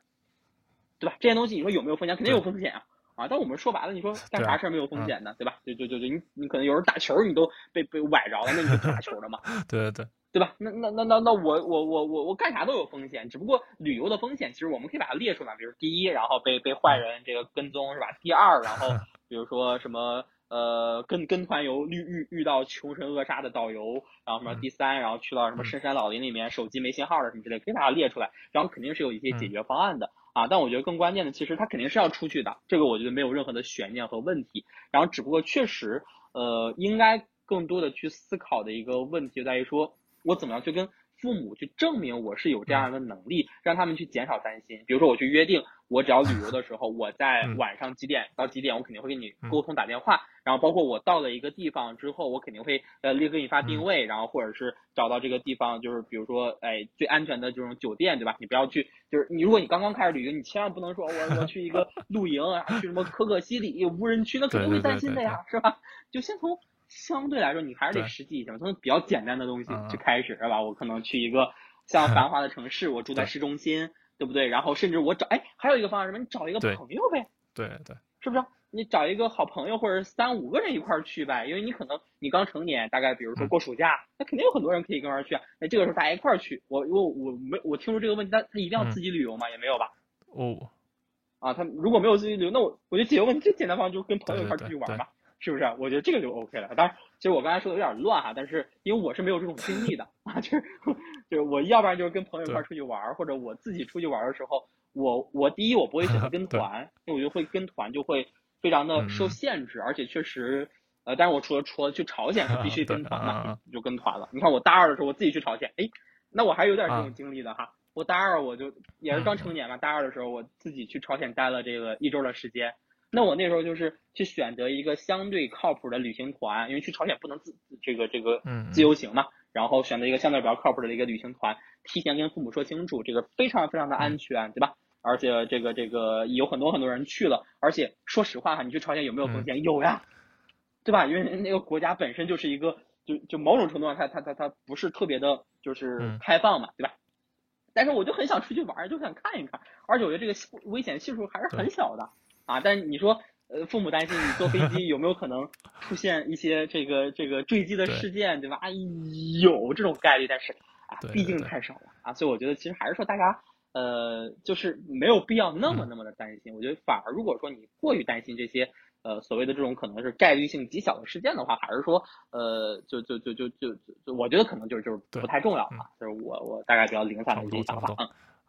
对吧？这些东西你说有没有风险？肯定有风险啊！啊，但我们说白了，你说干啥事儿没有风险呢？对吧？就就就就你你可能有时候打球你都被被崴着了，那你就打球了嘛？
对对对，
对吧？那那那那那我我我我我干啥都有风险，只不过旅游的风险其实我们可以把它列出来，比如第一，然后被被坏人这个跟踪是吧？第二，然后 比如说什么呃跟跟团游遇遇遇到穷神恶煞的导游，然后什么第三，然后去到什么深山老林里面手机没信号了什么之类，可以把它列出来，然后肯定是有一些解决方案的。啊，但我觉得更关键的，其实他肯定是要出去的，这个我觉得没有任何的悬念和问题。然后，只不过确实，呃，应该更多的去思考的一个问题在于说，我怎么样去跟。父母去证明我是有这样的能力，让他们去减少担心。比如说，我去约定，我只要旅游的时候，我在晚上几点到几点，我肯定会跟你沟通打电话。然后，包括我到了一个地方之后，我肯定会呃立刻给你发定位，然后或者是找到这个地方，就是比如说，哎，最安全的这种酒店，对吧？你不要去，就是你如果你刚刚开始旅游，你千万不能说我我去一个 露营啊，去什么可可西里无人区，那肯定会担心的呀，是吧？就先从。相对来说，你还是得实际一些，从比较简单的东西去开始，是吧？我可能去一个像繁 华的城市，我住在市中心，对不对？然后甚至我找，哎，还有一个方案什么？你找一个朋友呗，
对对，
是不是？你找一个好朋友，或者三五个人一块儿去呗，因为你可能你刚成年，大概比如说过暑假，那肯定有很多人可以跟一块儿去。那这个时候大家一块儿去，我我我没我听说这个问题，他他一定要自己旅游吗？也没有吧？
哦，
啊，他如果没有自己旅游，那我我觉得解决问题最简单方法就是跟朋友一块儿出去玩嘛。是不是？我觉得这个就 OK 了。当然，其实我刚才说的有点乱哈，但是因为我是没有这种经历的啊，就是就是我要不然就是跟朋友一块出去玩，或者我自己出去玩的时候，我我第一我不会选择跟 团，因为我觉得会跟团就会非常的受限制，而且确实呃，但是我除了除了去朝鲜是必须 跟团嘛，就跟团了。你看我大二的时候我自己去朝鲜，哎，那我还有点这种经历的哈。我大二我就也是刚成年嘛，大二的时候我自己去朝鲜待了这个一周的时间。那我那时候就是去选择一个相对靠谱的旅行团，因为去朝鲜不能自这个这个自由行嘛，然后选择一个相对比较靠谱的一个旅行团，提前跟父母说清楚，这个非常非常的安全，对吧？而且这个这个有很多很多人去了，而且说实话哈，你去朝鲜有没有风险？有呀，对吧？因为那个国家本身就是一个就就某种程度上，它它它它不是特别的，就是开放嘛，对吧？但是我就很想出去玩，就想看一看，而且我觉得这个危险系数还是很小的。啊，但是你说呃，父母担心你坐飞机有没有可能出现一些这个这个坠机的事件，对吧？有这种概率，但是啊，毕竟太少了啊，所以我觉得其实还是说大家呃，就是没有必要那么那么的担心。我觉得反而如果说你过于担心这些呃所谓的这种可能是概率性极小的事件的话，还是说呃，就就就就就就，我觉得可能就是就是不太重要啊。就是我我大概比较零散的一些想法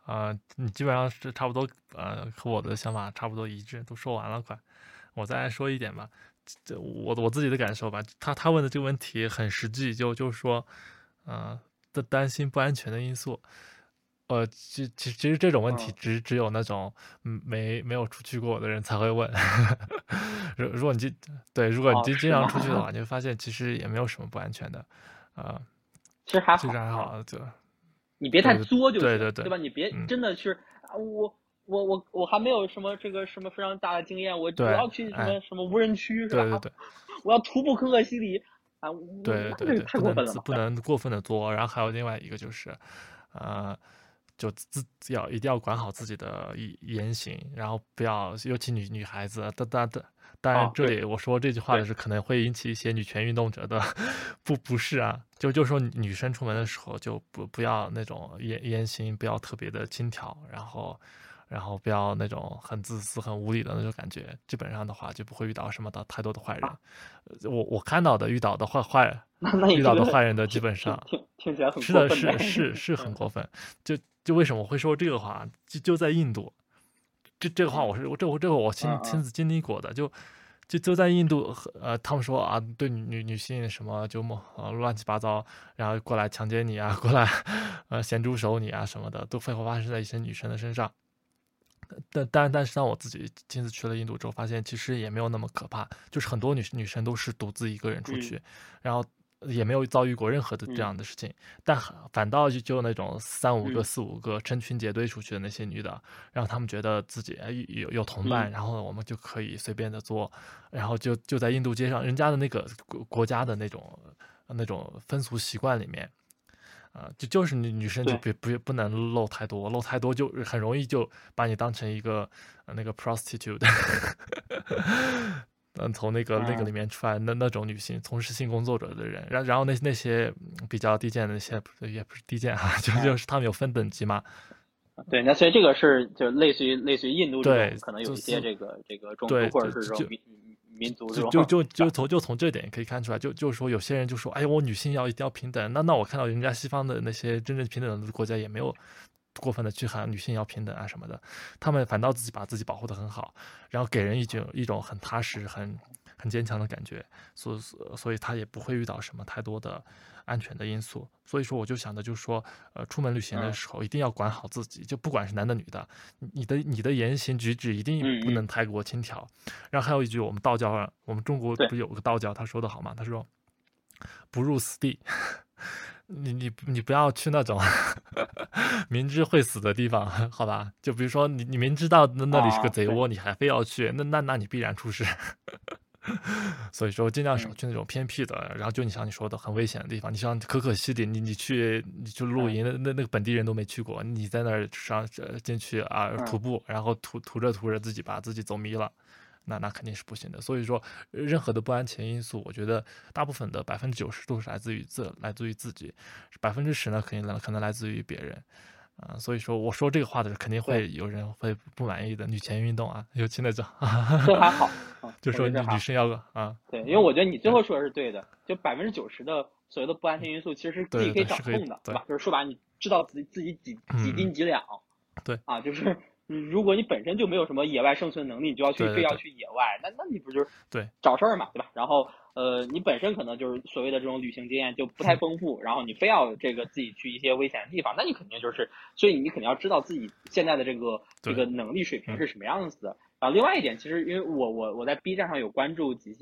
啊。啊，你基本上是差不多呃，和我的想法差不多一致，都说完了快。我再说一点吧，这我我自己的感受吧。他他问的这个问题很实际，就就是说，呃，的担心不安全的因素。呃，其其其实这种问题只只有那种没没有出去过的人才会问。如如果你经对，如果你经经常出去的话，你会发现其实也没有什么不安全的。啊，
其实还
好，其实还好，就
你别太作就行，
对对对，
对吧？你别真的是啊我。我我我还没有什么这个什么非常大的经验，我我要去什么什么无人区
是吧？对对对，
我要徒步可可西里啊！
对对对，太过分了，不能过分的作。然后还有另外一个就是，呃，就自要一定要管好自己的言行，然后不要，尤其女女孩子，当当当当然这里我说这句话的是可能会引起一些女权运动者的 不不适啊。就就说女生出门的时候就不不要那种言言行不要特别的轻佻，然后。然后不要那种很自私、很无理的那种感觉，基本上的话就不会遇到什么的太多的坏人。我我看到的遇到的坏坏遇到的坏人的基本上
听听起来很
是的，是是 是很过分。就就为什么我会说这个话？就就在印度，这这个话我是我这我这个我亲亲自经历过的。就就就在印度，呃，他们说啊，对女女性什么就么呃乱七八糟，然后过来强奸你啊，过来呃咸猪手你啊什么的，都会发生在一些女生的身上。但但但是当我自己亲自去了印度之后，发现其实也没有那么可怕。就是很多女女生都是独自一个人出去，然后也没有遭遇过任何的这样的事情。但反倒就就那种三五个、四五个成群结队出去的那些女的，然后她们觉得自己有有同伴，然后我们就可以随便的做，然后就就在印度街上，人家的那个国国家的那种那种风俗习惯里面。啊，就就是女女生就别不不能露太多，露太多就很容易就把你当成一个那个 prostitute，嗯，从那个那个里面出来那那种女性从事性工作者的人，然然后那那些比较低贱的那些也不是低贱啊，就就是他们有分等级嘛。
对，那所以这个是就类似于类似于印度这种可能有一些这个这个种族或者是这种。民族
就就就就从就从这点可以看出来，就就是说有些人就说，哎呀，我女性要一定要平等。那那我看到人家西方的那些真正平等的国家也没有过分的去喊女性要平等啊什么的，他们反倒自己把自己保护的很好，然后给人一种一种很踏实、很很坚强的感觉，所所以他也不会遇到什么太多的。安全的因素，所以说我就想着就是说，呃，出门旅行的时候一定要管好自己，就不管是男的女的，你的你的言行举止一定不能太过轻佻。然后还有一句，我们道教，我们中国不是有个道教，他说的好吗？他说，不入死地，你你你不要去那种 明知会死的地方，好吧？就比如说你你明知道那那里是个贼窝，你还非要去，那那那你必然出事。所以说，尽量少去那种偏僻的，然后就你像你说的很危险的地方。你像可可西里，你你去你去露营，那那那个本地人都没去过，你在那儿上进去啊徒步，然后徒徒着徒着自己把自己走迷了，那那肯定是不行的。所以说，任何的不安全因素，我觉得大部分的百分之九十都是来自于自来自于自己，百分之十呢肯定来可能来自于别人。啊，所以说我说这个话的时候，肯定会有人会不满意的。女权运动啊，尤其那种，
这还好，
就说女女生要个啊，
对，因为我觉得你最后说的是对的，就百分之九十的所谓的不安全因素，其实是自己可以掌控的，
对
吧？就是说白，你知道自己自己几几斤几两，
对
啊，就是如果你本身就没有什么野外生存能力，你就要去非要去野外，那那你不就是
对
找事儿嘛，对吧？然后。呃，你本身可能就是所谓的这种旅行经验就不太丰富，然后你非要这个自己去一些危险的地方，那你肯定就是，所以你肯定要知道自己现在的这个这个能力水平是什么样子的。然后另外一点，其实因为我我我在 B 站上有关注几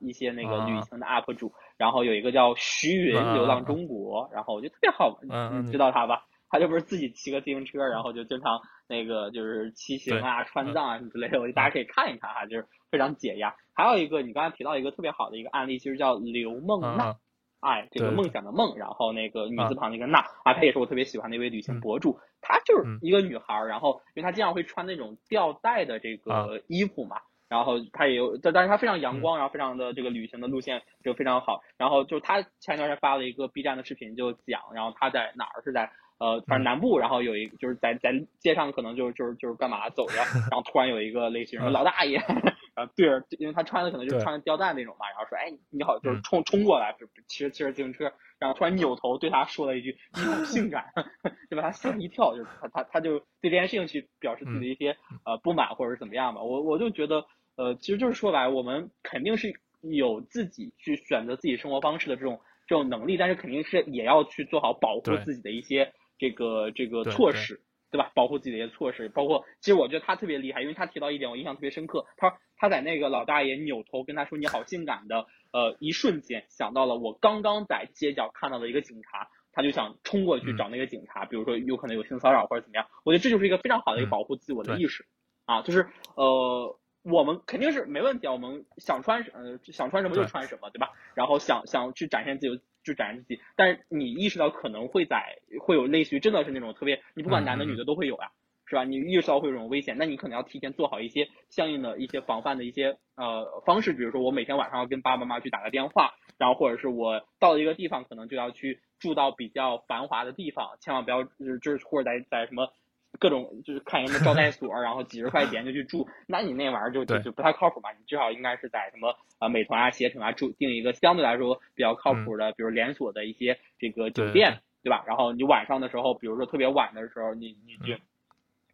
一些那个旅行的 UP 主，然后有一个叫徐云流浪中国，然后我觉得特别好，你知道他吧？他就不是自己骑个自行车，然后就经常那个就是骑行啊、川藏啊什么之类的，我觉得大家可以看一看哈，就是。非常解压。还有一个，你刚才提到一个特别好的一个案例，其实叫刘梦娜，哎，这个梦想的梦，然后那个女字旁的一个娜啊，她也是我特别喜欢的一位旅行博主。她就是一个女孩儿，然后因为她经常会穿那种吊带的这个衣服嘛，然后她也有，但但是她非常阳光，然后非常的这个旅行的路线就非常好。然后就她前一段时间发了一个 B 站的视频，就讲，然后她在哪儿是在呃，反正南部，然后有一就是在在街上可能就就是就是干嘛走着，然后突然有一个类似于老大爷，然后对着，因为他穿的可能就是穿吊带那种嘛，然后说，哎，你好，就是冲冲过来，骑着骑着自行车。然后突然扭头对他说了一句：“你好性感”，就把他吓一跳。就是他他他就对这件事情去表示自己的一些呃不满或者是怎么样吧。我我就觉得呃，其实就是说白，我们肯定是有自己去选择自己生活方式的这种这种能力，但是肯定是也要去做好保护自己的一些这个这个措施，对吧？保护自己的一些措施，包括其实我觉得他特别厉害，因为他提到一点我印象特别深刻。他说他在那个老大爷扭头跟他说：“你好性感”的。呃，一瞬间想到了我刚刚在街角看到的一个警察，他就想冲过去找那个警察，比如说有可能有性骚扰或者怎么样，我觉得这就是一个非常好的一个保护自我的意识，啊，就是呃，我们肯定是没问题啊，我们想穿呃想穿什么就穿什么，对吧？然后想想去展现自己就展示自己，但是你意识到可能会在会有类似于真的是那种特别，你不管男的女的都会有呀。是吧？你意识到会有这种危险，那你可能要提前做好一些相应的一些防范的一些呃方式，比如说我每天晚上要跟爸爸妈妈去打个电话，然后或者是我到了一个地方，可能就要去住到比较繁华的地方，千万不要就是就是或者在在什么各种就是看什么招待 所，然后几十块钱就去住，那你那玩意儿就就就不太靠谱嘛。你至少应该是在什么呃美团啊、携程啊住订一个相对来说比较靠谱的，比如连锁的一些这个酒店，对吧？然后你晚上的时候，比如说特别晚的时候，你你就。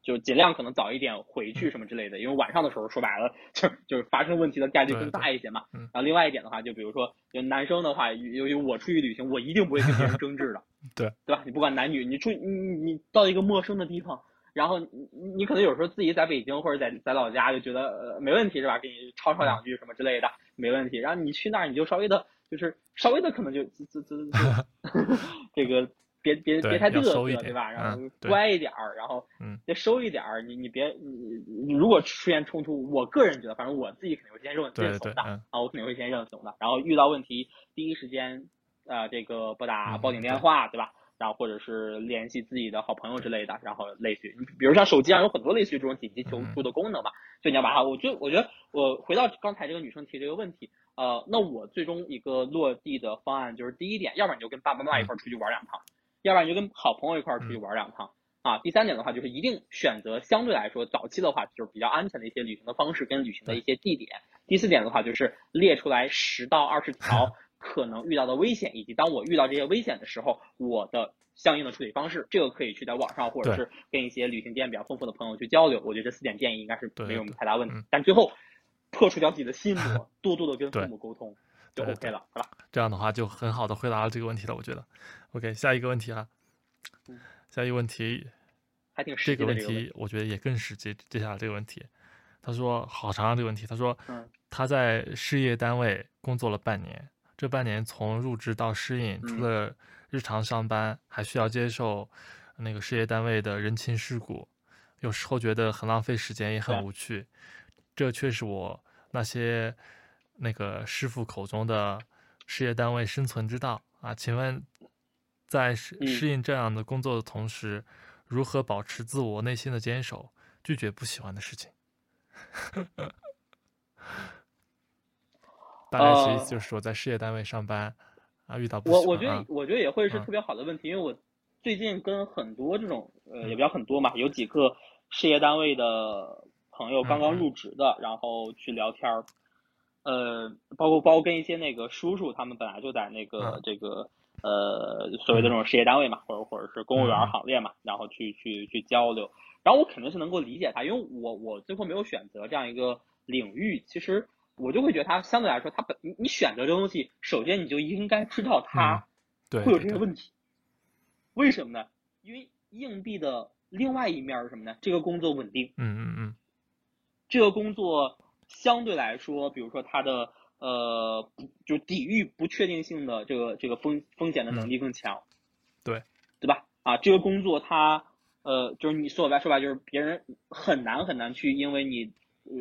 就尽量可能早一点回去什么之类的，因为晚上的时候说白了就就是发生问题的概率更大一些嘛。然后另外一点的话，就比如说就男生的话，由于我出去旅行，我一定不会跟别人争执的。
对
对吧？你不管男女，你出你你到一个陌生的地方，然后你你可能有时候自己在北京或者在在老家就觉得呃没问题是吧？给你吵吵两句什么之类的没问题。然后你去那儿你就稍微的，就是稍微的可能就这这 这个。别别别太嘚瑟，对吧？然后乖一点儿，然后再收一点儿。你你别你你如果出现冲突，我个人觉得，反正我自己肯定会先认认怂的啊，我肯定会先认怂的。然后遇到问题，第一时间呃这个拨打报警电话，对吧？然后或者是联系自己的好朋友之类的。然后类似于你比如像手机上有很多类似于这种紧急求助的功能嘛，就你要把它。我就我觉得我回到刚才这个女生提这个问题，呃，那我最终一个落地的方案就是第一点，要不然你就跟爸爸妈妈一块儿出去玩两趟。要不然你就跟好朋友一块儿出去玩两趟啊。第三点的话，就是一定选择相对来说早期的话就是比较安全的一些旅行的方式跟旅行的一些地点。第四点的话，就是列出来十到二十条可能遇到的危险，以及当我遇到这些危险的时候，我的相应的处理方式。这个可以去在网上或者是跟一些旅行经验比较丰富的朋友去交流。我觉得这四点建议应该是没有太大问题。但最后破除掉自己的心魔，多多的跟父母沟通。就 OK 了，好吧？
这样的话就很好的回答了这个问题了，我觉得。OK，下一个问题啊，下一个问题，
还挺
这个问题，我觉得也更实际。接下来这个问题，他说好长啊，这个问题。他说，他在事业单位工作了半年，这半年从入职到适应，除了日常上班，还需要接受那个事业单位的人情世故，有时候觉得很浪费时间，也很无趣。这却是我那些。那个师傅口中的事业单位生存之道啊，请问，在适适应这样的工作的同时，如何保持自我内心的坚守，拒绝不喜欢的事情？大概是就是我，在事业单位上班啊，遇到不
我我觉得我觉得也会是特别好的问题，因为我最近跟很多这种呃也比较很多嘛，有几个事业单位的朋友刚刚入职的，然后去聊天儿。呃，包括包括跟一些那个叔叔，他们本来就在那个这个呃所谓的这种事业单位嘛，或者或者是公务员行列嘛，然后去去去交流，然后我肯定是能够理解他，因为我我最后没有选择这样一个领域，其实我就会觉得它相对来说，它本你你选择这东西，首先你就应该知道他会有这些问题，为什么呢？因为硬币的另外一面是什么呢？这个工作稳定，
嗯嗯嗯，
这个工作。相对来说，比如说它的呃，就抵御不确定性的这个这个风风险的能力更强，
对
对吧？啊，这个工作它呃，就是你说白说白就是别人很难很难去因为你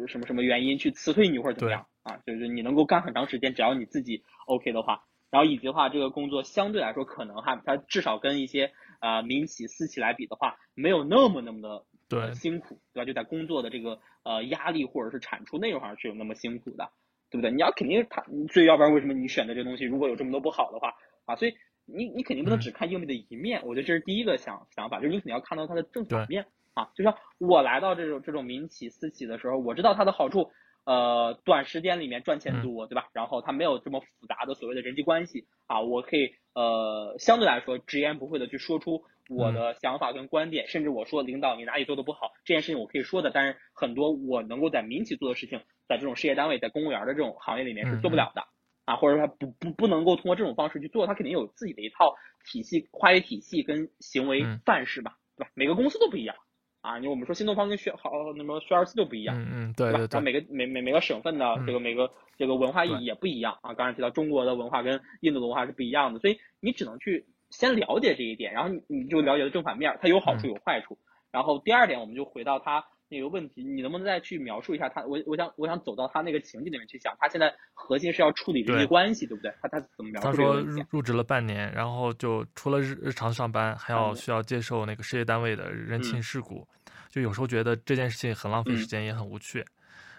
什么什么原因去辞退你或者怎么样啊，就是你能够干很长时间，只要你自己 OK 的话，然后以及的话这个工作相对来说可能哈，它至少跟一些啊民企私企来比的话，没有那么那么的
对
辛苦，对吧？就在工作的这个呃压力或者是产出内容上是有那么辛苦的，对不对？你要肯定他，所以要不然为什么你选的这东西如果有这么多不好的话啊？所以你你肯定不能只看硬币的一面，我觉得这是第一个想想法，就是你肯定要看到它的正反面啊。就像我来到这种这种民企私企的时候，我知道它的好处。呃，短时间里面赚钱多，对吧？然后他没有这么复杂的所谓的人际关系啊，我可以呃相对来说直言不讳的去说出我的想法跟观点，甚至我说领导你哪里做的不好，这件事情我可以说的。但是很多我能够在民企做的事情，在这种事业单位、在公务员的这种行业里面是做不了的啊，或者说他不不不能够通过这种方式去做，他肯定有自己的一套体系、话语体系跟行为范式吧，对吧？每个公司都不一样。啊，因为我们说新东方跟学好那么学而思就不一样，
嗯嗯，对对
对，每个每每每个省份的这个每个这个文化意义也不一样啊。刚才提到中国的文化跟印度的文化是不一样的，所以你只能去先了解这一点，然后你你就了解了正反面，它有好处有坏处。然后第二点，我们就回到它。那个问题，你能不能再去描述一下他？我我想我想走到他那个情景里面去想，他现在核心是要处理人际关系，对不对？他他怎么描述？
他说入入职了半年，然后就除了日日常上班，还要需要接受那个事业单位的人情世故，就有时候觉得这件事情很浪费时间，也很无趣。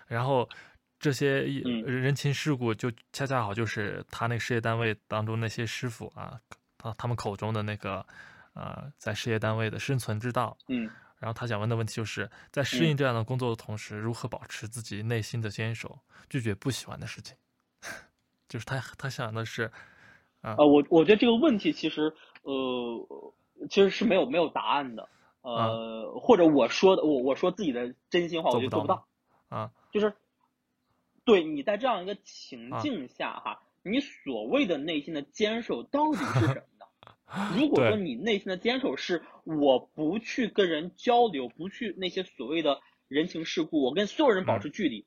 然后这些人情世故，就恰恰好就是他那个事业单位当中那些师傅啊，他他们口中的那个呃，在事业单位的生存之道。
嗯。
然后他想问的问题就是在适应这样的工作的同时，如何保持自己内心的坚守，拒绝不喜欢的事情。就是他他想的是，啊，
我我觉得这个问题其实呃其实是没有没有答案的，呃，或者我说的我我说自己的真心话，我觉得做不到，
啊，
就是对你在这样一个情境下哈，你所谓的内心的坚守到底是什么？如果说你内心的坚守是我不去跟人交流，不去那些所谓的人情世故，我跟所有人保持距离，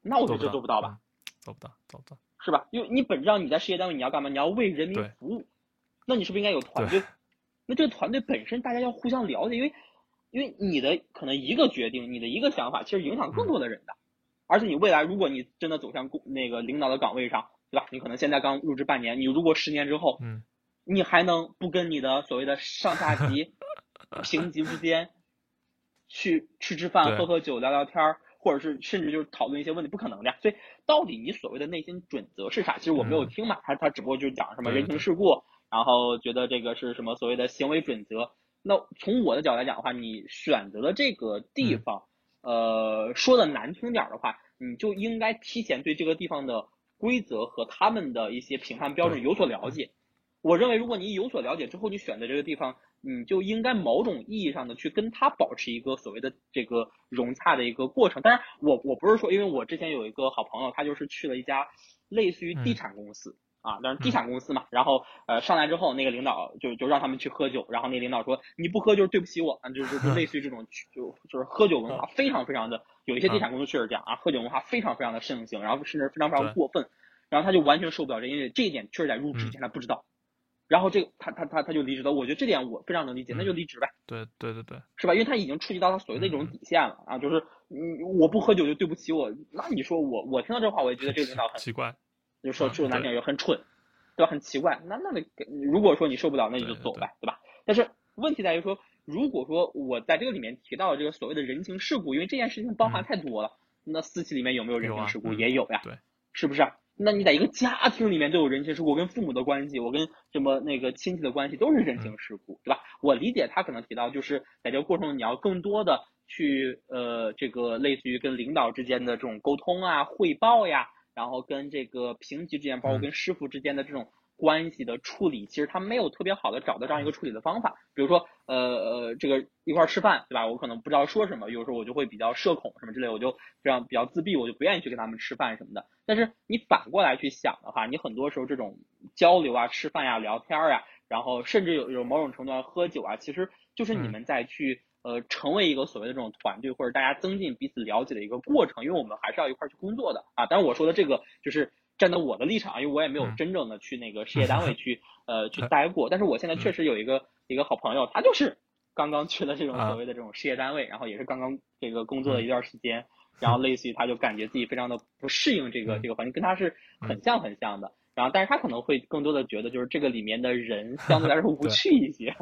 那我觉得就做不到吧？
做不到，做不到，
是吧？因为你本质上你在事业单位你要干嘛？你要为人民服务，那你是不是应该有团队？那这个团队本身大家要互相了解，因为因为你的可能一个决定，你的一个想法，其实影响更多的人的。而且你未来如果你真的走向公那个领导的岗位上，对吧？你可能现在刚入职半年，你如果十年之后，
嗯。
你还能不跟你的所谓的上下级、平级之间去吃吃饭、喝喝酒、聊聊天儿，或者是甚至就是讨论一些问题？不可能的呀。所以，到底你所谓的内心准则是啥？其实我没有听嘛，他他只不过就是讲什么人情世故，然后觉得这个是什么所谓的行为准则。那从我的角度来讲的话，你选择的这个地方，呃，说的难听点儿的话，你就应该提前对这个地方的规则和他们的一些评判标准有所了解。我认为，如果你有所了解之后，你选择这个地方，你就应该某种意义上的去跟他保持一个所谓的这个融洽的一个过程。当然，我我不是说，因为我之前有一个好朋友，他就是去了一家类似于地产公司啊，但是地产公司嘛，然后呃上来之后，那个领导就就让他们去喝酒，然后那领导说你不喝就是对不起我，啊，就是就类似于这种就就是喝酒文化非常非常的有一些地产公司确实这样啊，喝酒文化非常非常的盛行，然后甚至非常非常过分，然后他就完全受不了这，因为这一点确实在入职之前他不知道。然后这个他他他他就离职了，我觉得这点我非常能理解，那就离职呗。
对对对对，
是吧？因为他已经触及到他所谓的一种底线了啊，就是嗯，我不喝酒就对不起我。那你说我我听到这话，我也觉得这个领导很
奇怪，
就说说难听也很蠢，对吧？很奇怪。那那你如果说你受不了，那你就走呗，对吧？但是问题在于说，如果说我在这个里面提到这个所谓的人情世故，因为这件事情包含太多了，那私企里面有没有人情世故？也有呀，
对，
是不是？那你在一个家庭里面都有人情世故，我跟父母的关系，我跟什么那个亲戚的关系都是人情世故，对吧？我理解他可能提到就是在这个过程中你要更多的去呃这个类似于跟领导之间的这种沟通啊、汇报呀，然后跟这个平级之间，包括跟师傅之间的这种。关系的处理，其实他没有特别好的找到这样一个处理的方法。比如说，呃呃，这个一块吃饭，对吧？我可能不知道说什么，有时候我就会比较社恐什么之类，我就这样比较自闭，我就不愿意去跟他们吃饭什么的。但是你反过来去想的话，你很多时候这种交流啊、吃饭呀、聊天啊，然后甚至有有某种程度上喝酒啊，其实就是你们在去呃成为一个所谓的这种团队，或者大家增进彼此了解的一个过程。因为我们还是要一块去工作的啊。当然我说的这个就是。站在我的立场，因为我也没有真正的去那个事业单位去 呃去待过，但是我现在确实有一个一个好朋友，他就是刚刚去了这种所谓的这种事业单位，然后也是刚刚这个工作了一段时间，然后类似于他就感觉自己非常的不适应这个这个环境，跟他是很像很像的。然后但是他可能会更多的觉得就是这个里面的人相对来说无 趣一些，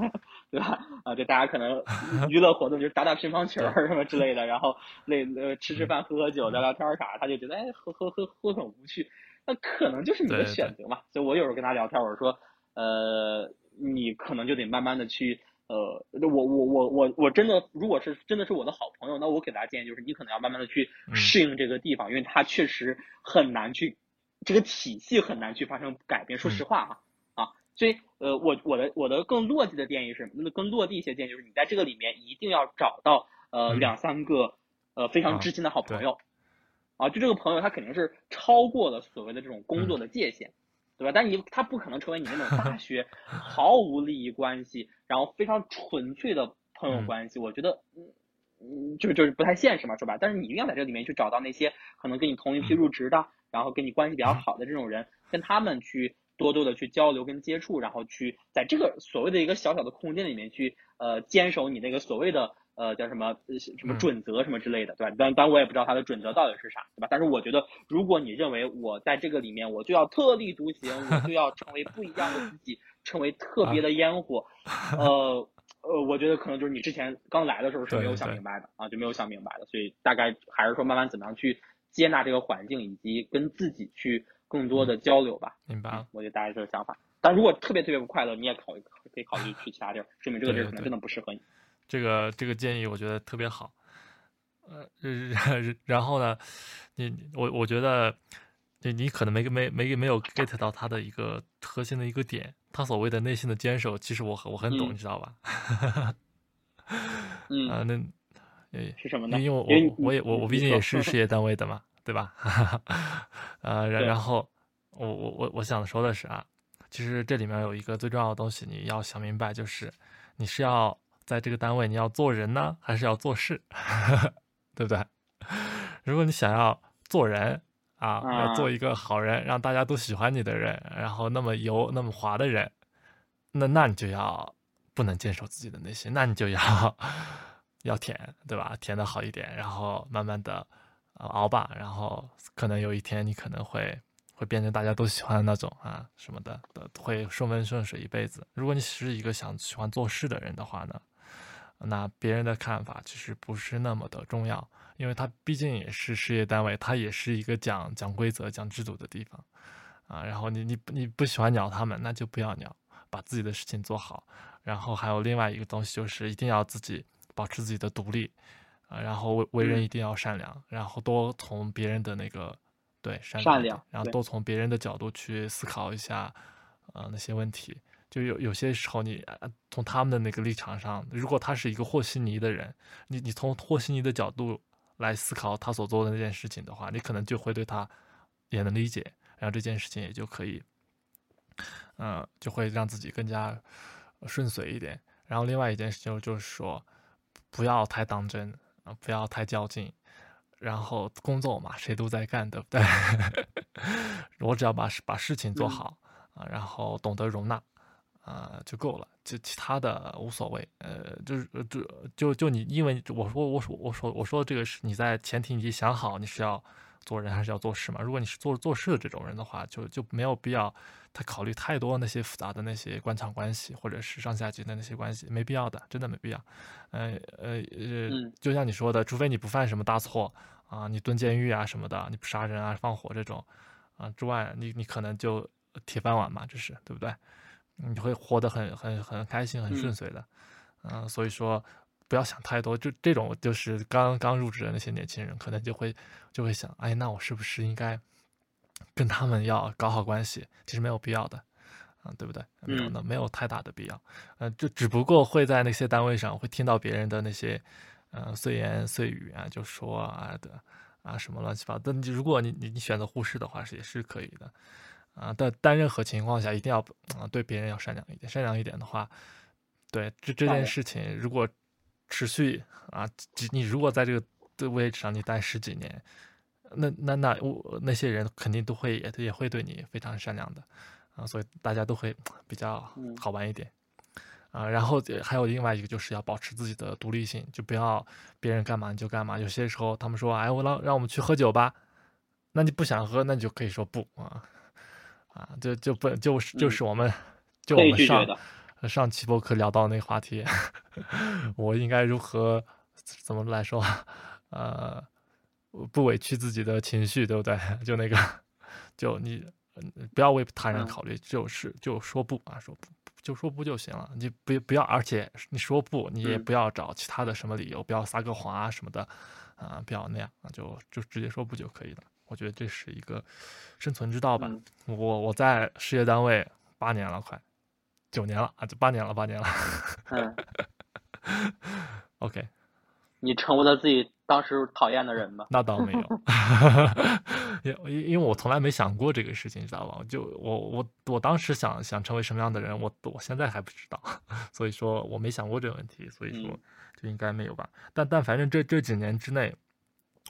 对吧？啊，就大家可能 娱乐活动就是打打乒乓球什么之类的，然后那呃吃吃饭喝喝酒聊聊天啥，他就觉得哎喝喝喝喝很无趣，那可能就是你的选择嘛。所以我有时候跟他聊天，我说呃你可能就得慢慢的去。呃，我我我我我真的，如果是真的是我的好朋友，那我给大家建议就是，你可能要慢慢的去适应这个地方，因为它确实很难去，这个体系很难去发生改变。说实话啊啊，所以呃，我我的我的更落地的建议是，更落地一些建议就是，你在这个里面一定要找到呃两三个呃非常知心的好朋友，啊，就这个朋友他肯定是超过了所谓的这种工作的界限。对吧？但你他不可能成为你那种大 学毫无利益关系，然后非常纯粹的朋友关系。我觉得，嗯，就就是不太现实嘛，是吧？但是你一定要在这里面去找到那些可能跟你同一批入职的，然后跟你关系比较好的这种人，跟他们去多多的去交流跟接触，然后去在这个所谓的一个小小的空间里面去呃坚守你那个所谓的。呃，叫什么什么准则什么之类的，对吧？但但我也不知道它的准则到底是啥，对吧？但是我觉得，如果你认为我在这个里面我就要特立独行，我就要成为不一样的自己，成为特别的烟火，呃呃，我觉得可能就是你之前刚来的时候是没有想明白的啊，就没有想明白的，所以大概还是说慢慢怎么样去接纳这个环境，以及跟自己去更多的交流吧。
明白。
我觉得大概这个想法。但如果特别特别不快乐，你也考虑可以考虑去其他地儿，说明这个地儿可能真的不适合你。
这个这个建议我觉得特别好，呃，然后呢，你我我觉得你你可能没没没没有 get 到他的一个核心的一个点，他所谓的内心的坚守，其实我我很懂，你知道吧？
嗯
啊，那
诶是什么呢？
因为我我也我我毕竟也是事业单位的嘛，对吧？呃，然然后我我我我想说的是啊，其实这里面有一个最重要的东西，你要想明白，就是你是要。在这个单位，你要做人呢，还是要做事，对不对？如果你想要做人啊，要做一个好人，让大家都喜欢你的人，然后那么油、那么滑的人，那那你就要不能坚守自己的内心，那你就要要舔，对吧？舔的好一点，然后慢慢的熬吧，然后可能有一天你可能会。会变成大家都喜欢的那种啊什么的，的会顺风顺水一辈子。如果你是一个想喜欢做事的人的话呢，那别人的看法其实不是那么的重要，因为他毕竟也是事业单位，他也是一个讲讲规则、讲制度的地方啊。然后你你你不喜欢鸟他们，那就不要鸟，把自己的事情做好。然后还有另外一个东西，就是一定要自己保持自己的独立啊，然后为为人一定要善良，然后多从别人的那个。对，善
良，
然后多从别人的角度去思考一下，呃，那些问题。就有有些时候，你从他们的那个立场上，如果他是一个和稀泥的人，你你从和稀泥的角度来思考他所做的那件事情的话，你可能就会对他也能理解，然后这件事情也就可以，嗯，就会让自己更加顺遂一点。然后另外一件事情就是说，不要太当真啊，不要太较劲。然后工作嘛，谁都在干，对不对？我只要把把事情做好啊，然后懂得容纳啊就够了，就其他的无所谓。呃，就是就就就你，因为我说我说我说我说这个是你在前提你想好你是要做人还是要做事嘛？如果你是做做事的这种人的话，就就没有必要他考虑太多那些复杂的那些官场关系或者是上下级的那些关系，没必要的，真的没必要。呃呃呃，就像你说的，除非你不犯什么大错啊，你蹲监狱啊什么的，你不杀人啊、放火这种啊之外，你你可能就铁饭碗嘛，这是对不对？你会活得很很很开心、很顺遂的。嗯，所以说不要想太多，就这种就是刚刚入职的那些年轻人，可能就会就会想，哎，那我是不是应该跟他们要搞好关系？其实没有必要的。啊，对不对？没有的，没有太大的必要。呃，就只不过会在那些单位上会听到别人的那些，呃，碎言碎语啊，就说啊的啊什么乱七八糟。但如果你你你选择忽视的话，是也是可以的。啊，但但任何情况下一定要啊对别人要善良一点。善良一点的话，对这这件事情如果持续啊，你如果在这个的位置上你待十几年，那那那我那些人肯定都会也也会对你非常善良的。啊，所以大家都会比较好玩一点，啊，然后还有另外一个就是要保持自己的独立性，就不要别人干嘛你就干嘛。有些时候他们说，哎，我让让我们去喝酒吧，那你不想喝，那你就可以说不啊，啊，就就不就是就是我们就我们上上期播客聊到那个话题，我应该如何怎么来说？呃，不委屈自己的情绪，对不对？就那个，就你不要为他人考虑，就是就说不啊，说不就说不就行了。你不不要，而且你说不，你也不要找其他的什么理由，不要撒个谎啊什么的啊，不要那样啊，就就直接说不就可以了。我觉得这是一个生存之道吧。我我在事业单位八年了，快九年了啊，就八年了，八年了。
嗯。
OK。
你成为了自己当时讨厌的人吗？
那倒没有，因因因为我从来没想过这个事情，你知道吧？就我我我当时想想成为什么样的人，我我现在还不知道，所以说我没想过这个问题，所以说就应该没有吧。但但反正这这几年之内。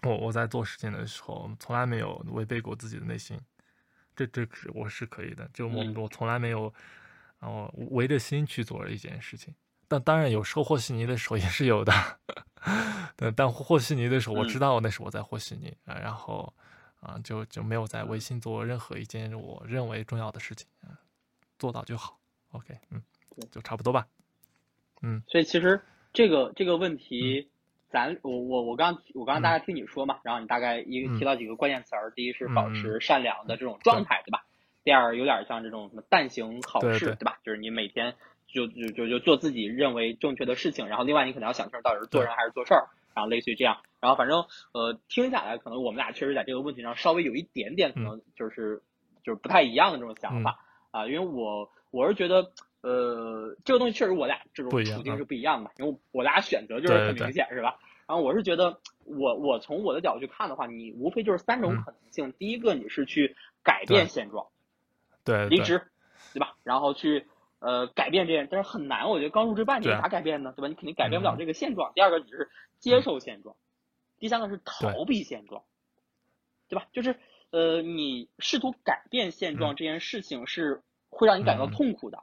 我我在做事情的时候，从来没有违背过自己的内心，这这是我是可以的。就我我从来没有，然后围着心去做了一件事情。但当然有时候和稀泥的时候也是有的，但但和稀泥的时候，我知道那是我在和稀泥啊。然后啊，就就没有在违心做任何一件我认为重要的事情，做到就好。OK，嗯，就差不多吧。嗯，
所以其实这个这个问题。咱我我我刚我刚刚大概听你说嘛，然后你大概一个提到几个关键词儿，第一是保持善良的这种状态，对吧？第二有点像这种什么但行好事，对。吧？就是你每天就就就就做自己认为正确的事情，然后另外你可能要想清楚到底是做人还是做事儿，然后类似于这样，然后反正呃听下来可能我们俩确实在这个问题上稍微有一点点可能就是就是不太一样的这种想法啊，因为我我是觉得。呃，这个东西确实我俩这种处境是不一样的，因为我俩选择就是很明显，是吧？然后我是觉得，我我从我的角度去看的话，你无非就是三种可能性。第一个，你是去改变现状，
对，
离职，对吧？然后去呃改变这件，但是很难。我觉得刚入职半年，咋改变呢？对吧？你肯定改变不了这个现状。第二个，你是接受现状；第三个是逃避现状，对吧？就是呃，你试图改变现状这件事情是会让你感到痛苦的。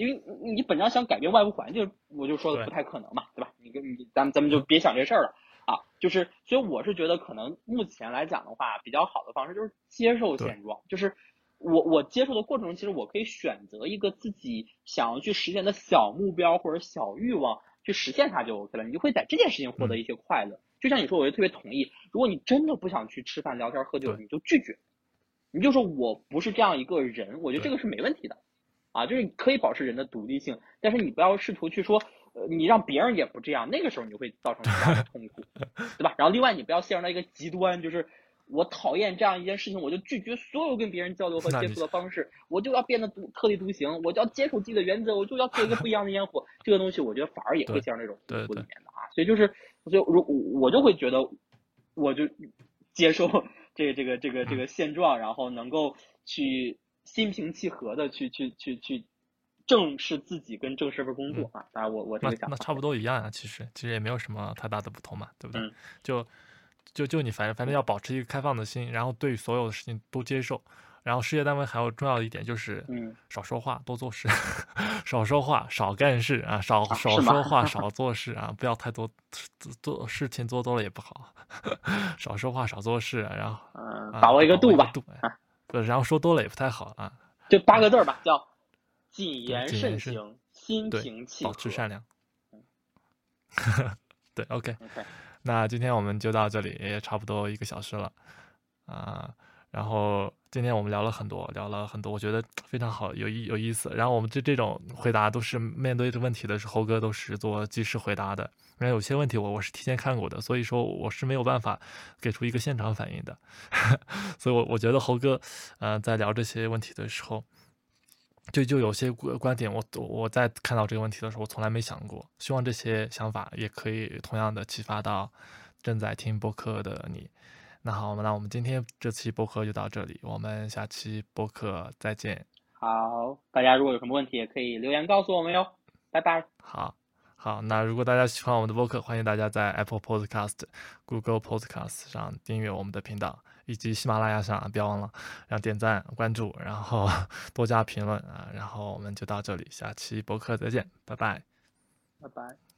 因为你本来想改变外部环境，我就说的不太可能嘛，对吧？你跟你咱们咱们就别想这事儿了啊！就是，所以我是觉得，可能目前来讲的话，比较好的方式就是接受现状。就是我我接受的过程中，其实我可以选择一个自己想要去实现的小目标或者小欲望，去实现它就 OK 了。你就会在这件事情获得一些快乐。就像你说，我就特别同意。如果你真的不想去吃饭、聊天、喝酒，你就拒绝，你就说我不是这样一个人。我觉得这个是没问题的。啊，就是你可以保持人的独立性，但是你不要试图去说，呃，你让别人也不这样，那个时候你就会造成很大的痛苦，对吧？然后另外你不要陷入到一个极端，就是我讨厌这样一件事情，我就拒绝所有跟别人交流和接触的方式，我就要变得独特立独行，我就要坚守自己的原则，我就要做一个不一样的烟火。这个东西我觉得反而也会陷入那种痛苦里面的啊。所以就是，就如我就会觉得，我就接受这个这个这个这个现状，然后能够去。心平气和的去去去去正视自己跟正视份工作啊！当然，我我这个想
那差不多一样啊，其实其实也没有什么太大的不同嘛，对不对？就就就你反正反正要保持一个开放的心，然后对所有的事情都接受。然后事业单位还有重要的一点就是，
嗯，
少说话多做事，少说话少干事啊，少少说话 少做事啊，不要太多做事情做多了也不好，少说话少做事，然后
嗯，把握一个度吧。
然后说多了也不太好啊，
就八个字儿吧，叫谨
言
慎行，心平气
和，保持善良。对，OK，那今天我们就到这里，也差不多一个小时了啊。然后今天我们聊了很多，聊了很多，我觉得非常好，有意有意思。然后我们这这种回答都是面对这问题的时候，猴哥都是做及时回答的。然后有些问题我我是提前看过的，所以说我是没有办法给出一个现场反应的。所以，我我觉得猴哥，呃，在聊这些问题的时候，就就有些观点，我我在看到这个问题的时候，我从来没想过。希望这些想法也可以同样的启发到正在听播客的你。那好，那我们今天这期播客就到这里，我们下期播客再见。
好，大家如果有什么问题，也可以留言告诉我们哟。拜拜。
好，好，那如果大家喜欢我们的播客，欢迎大家在 Apple Podcast、Google Podcast 上订阅我们的频道，以及喜马拉雅上，不要忘了让点赞、关注，然后 多加评论啊。然后我们就到这里，下期播客再见，拜拜。
拜拜。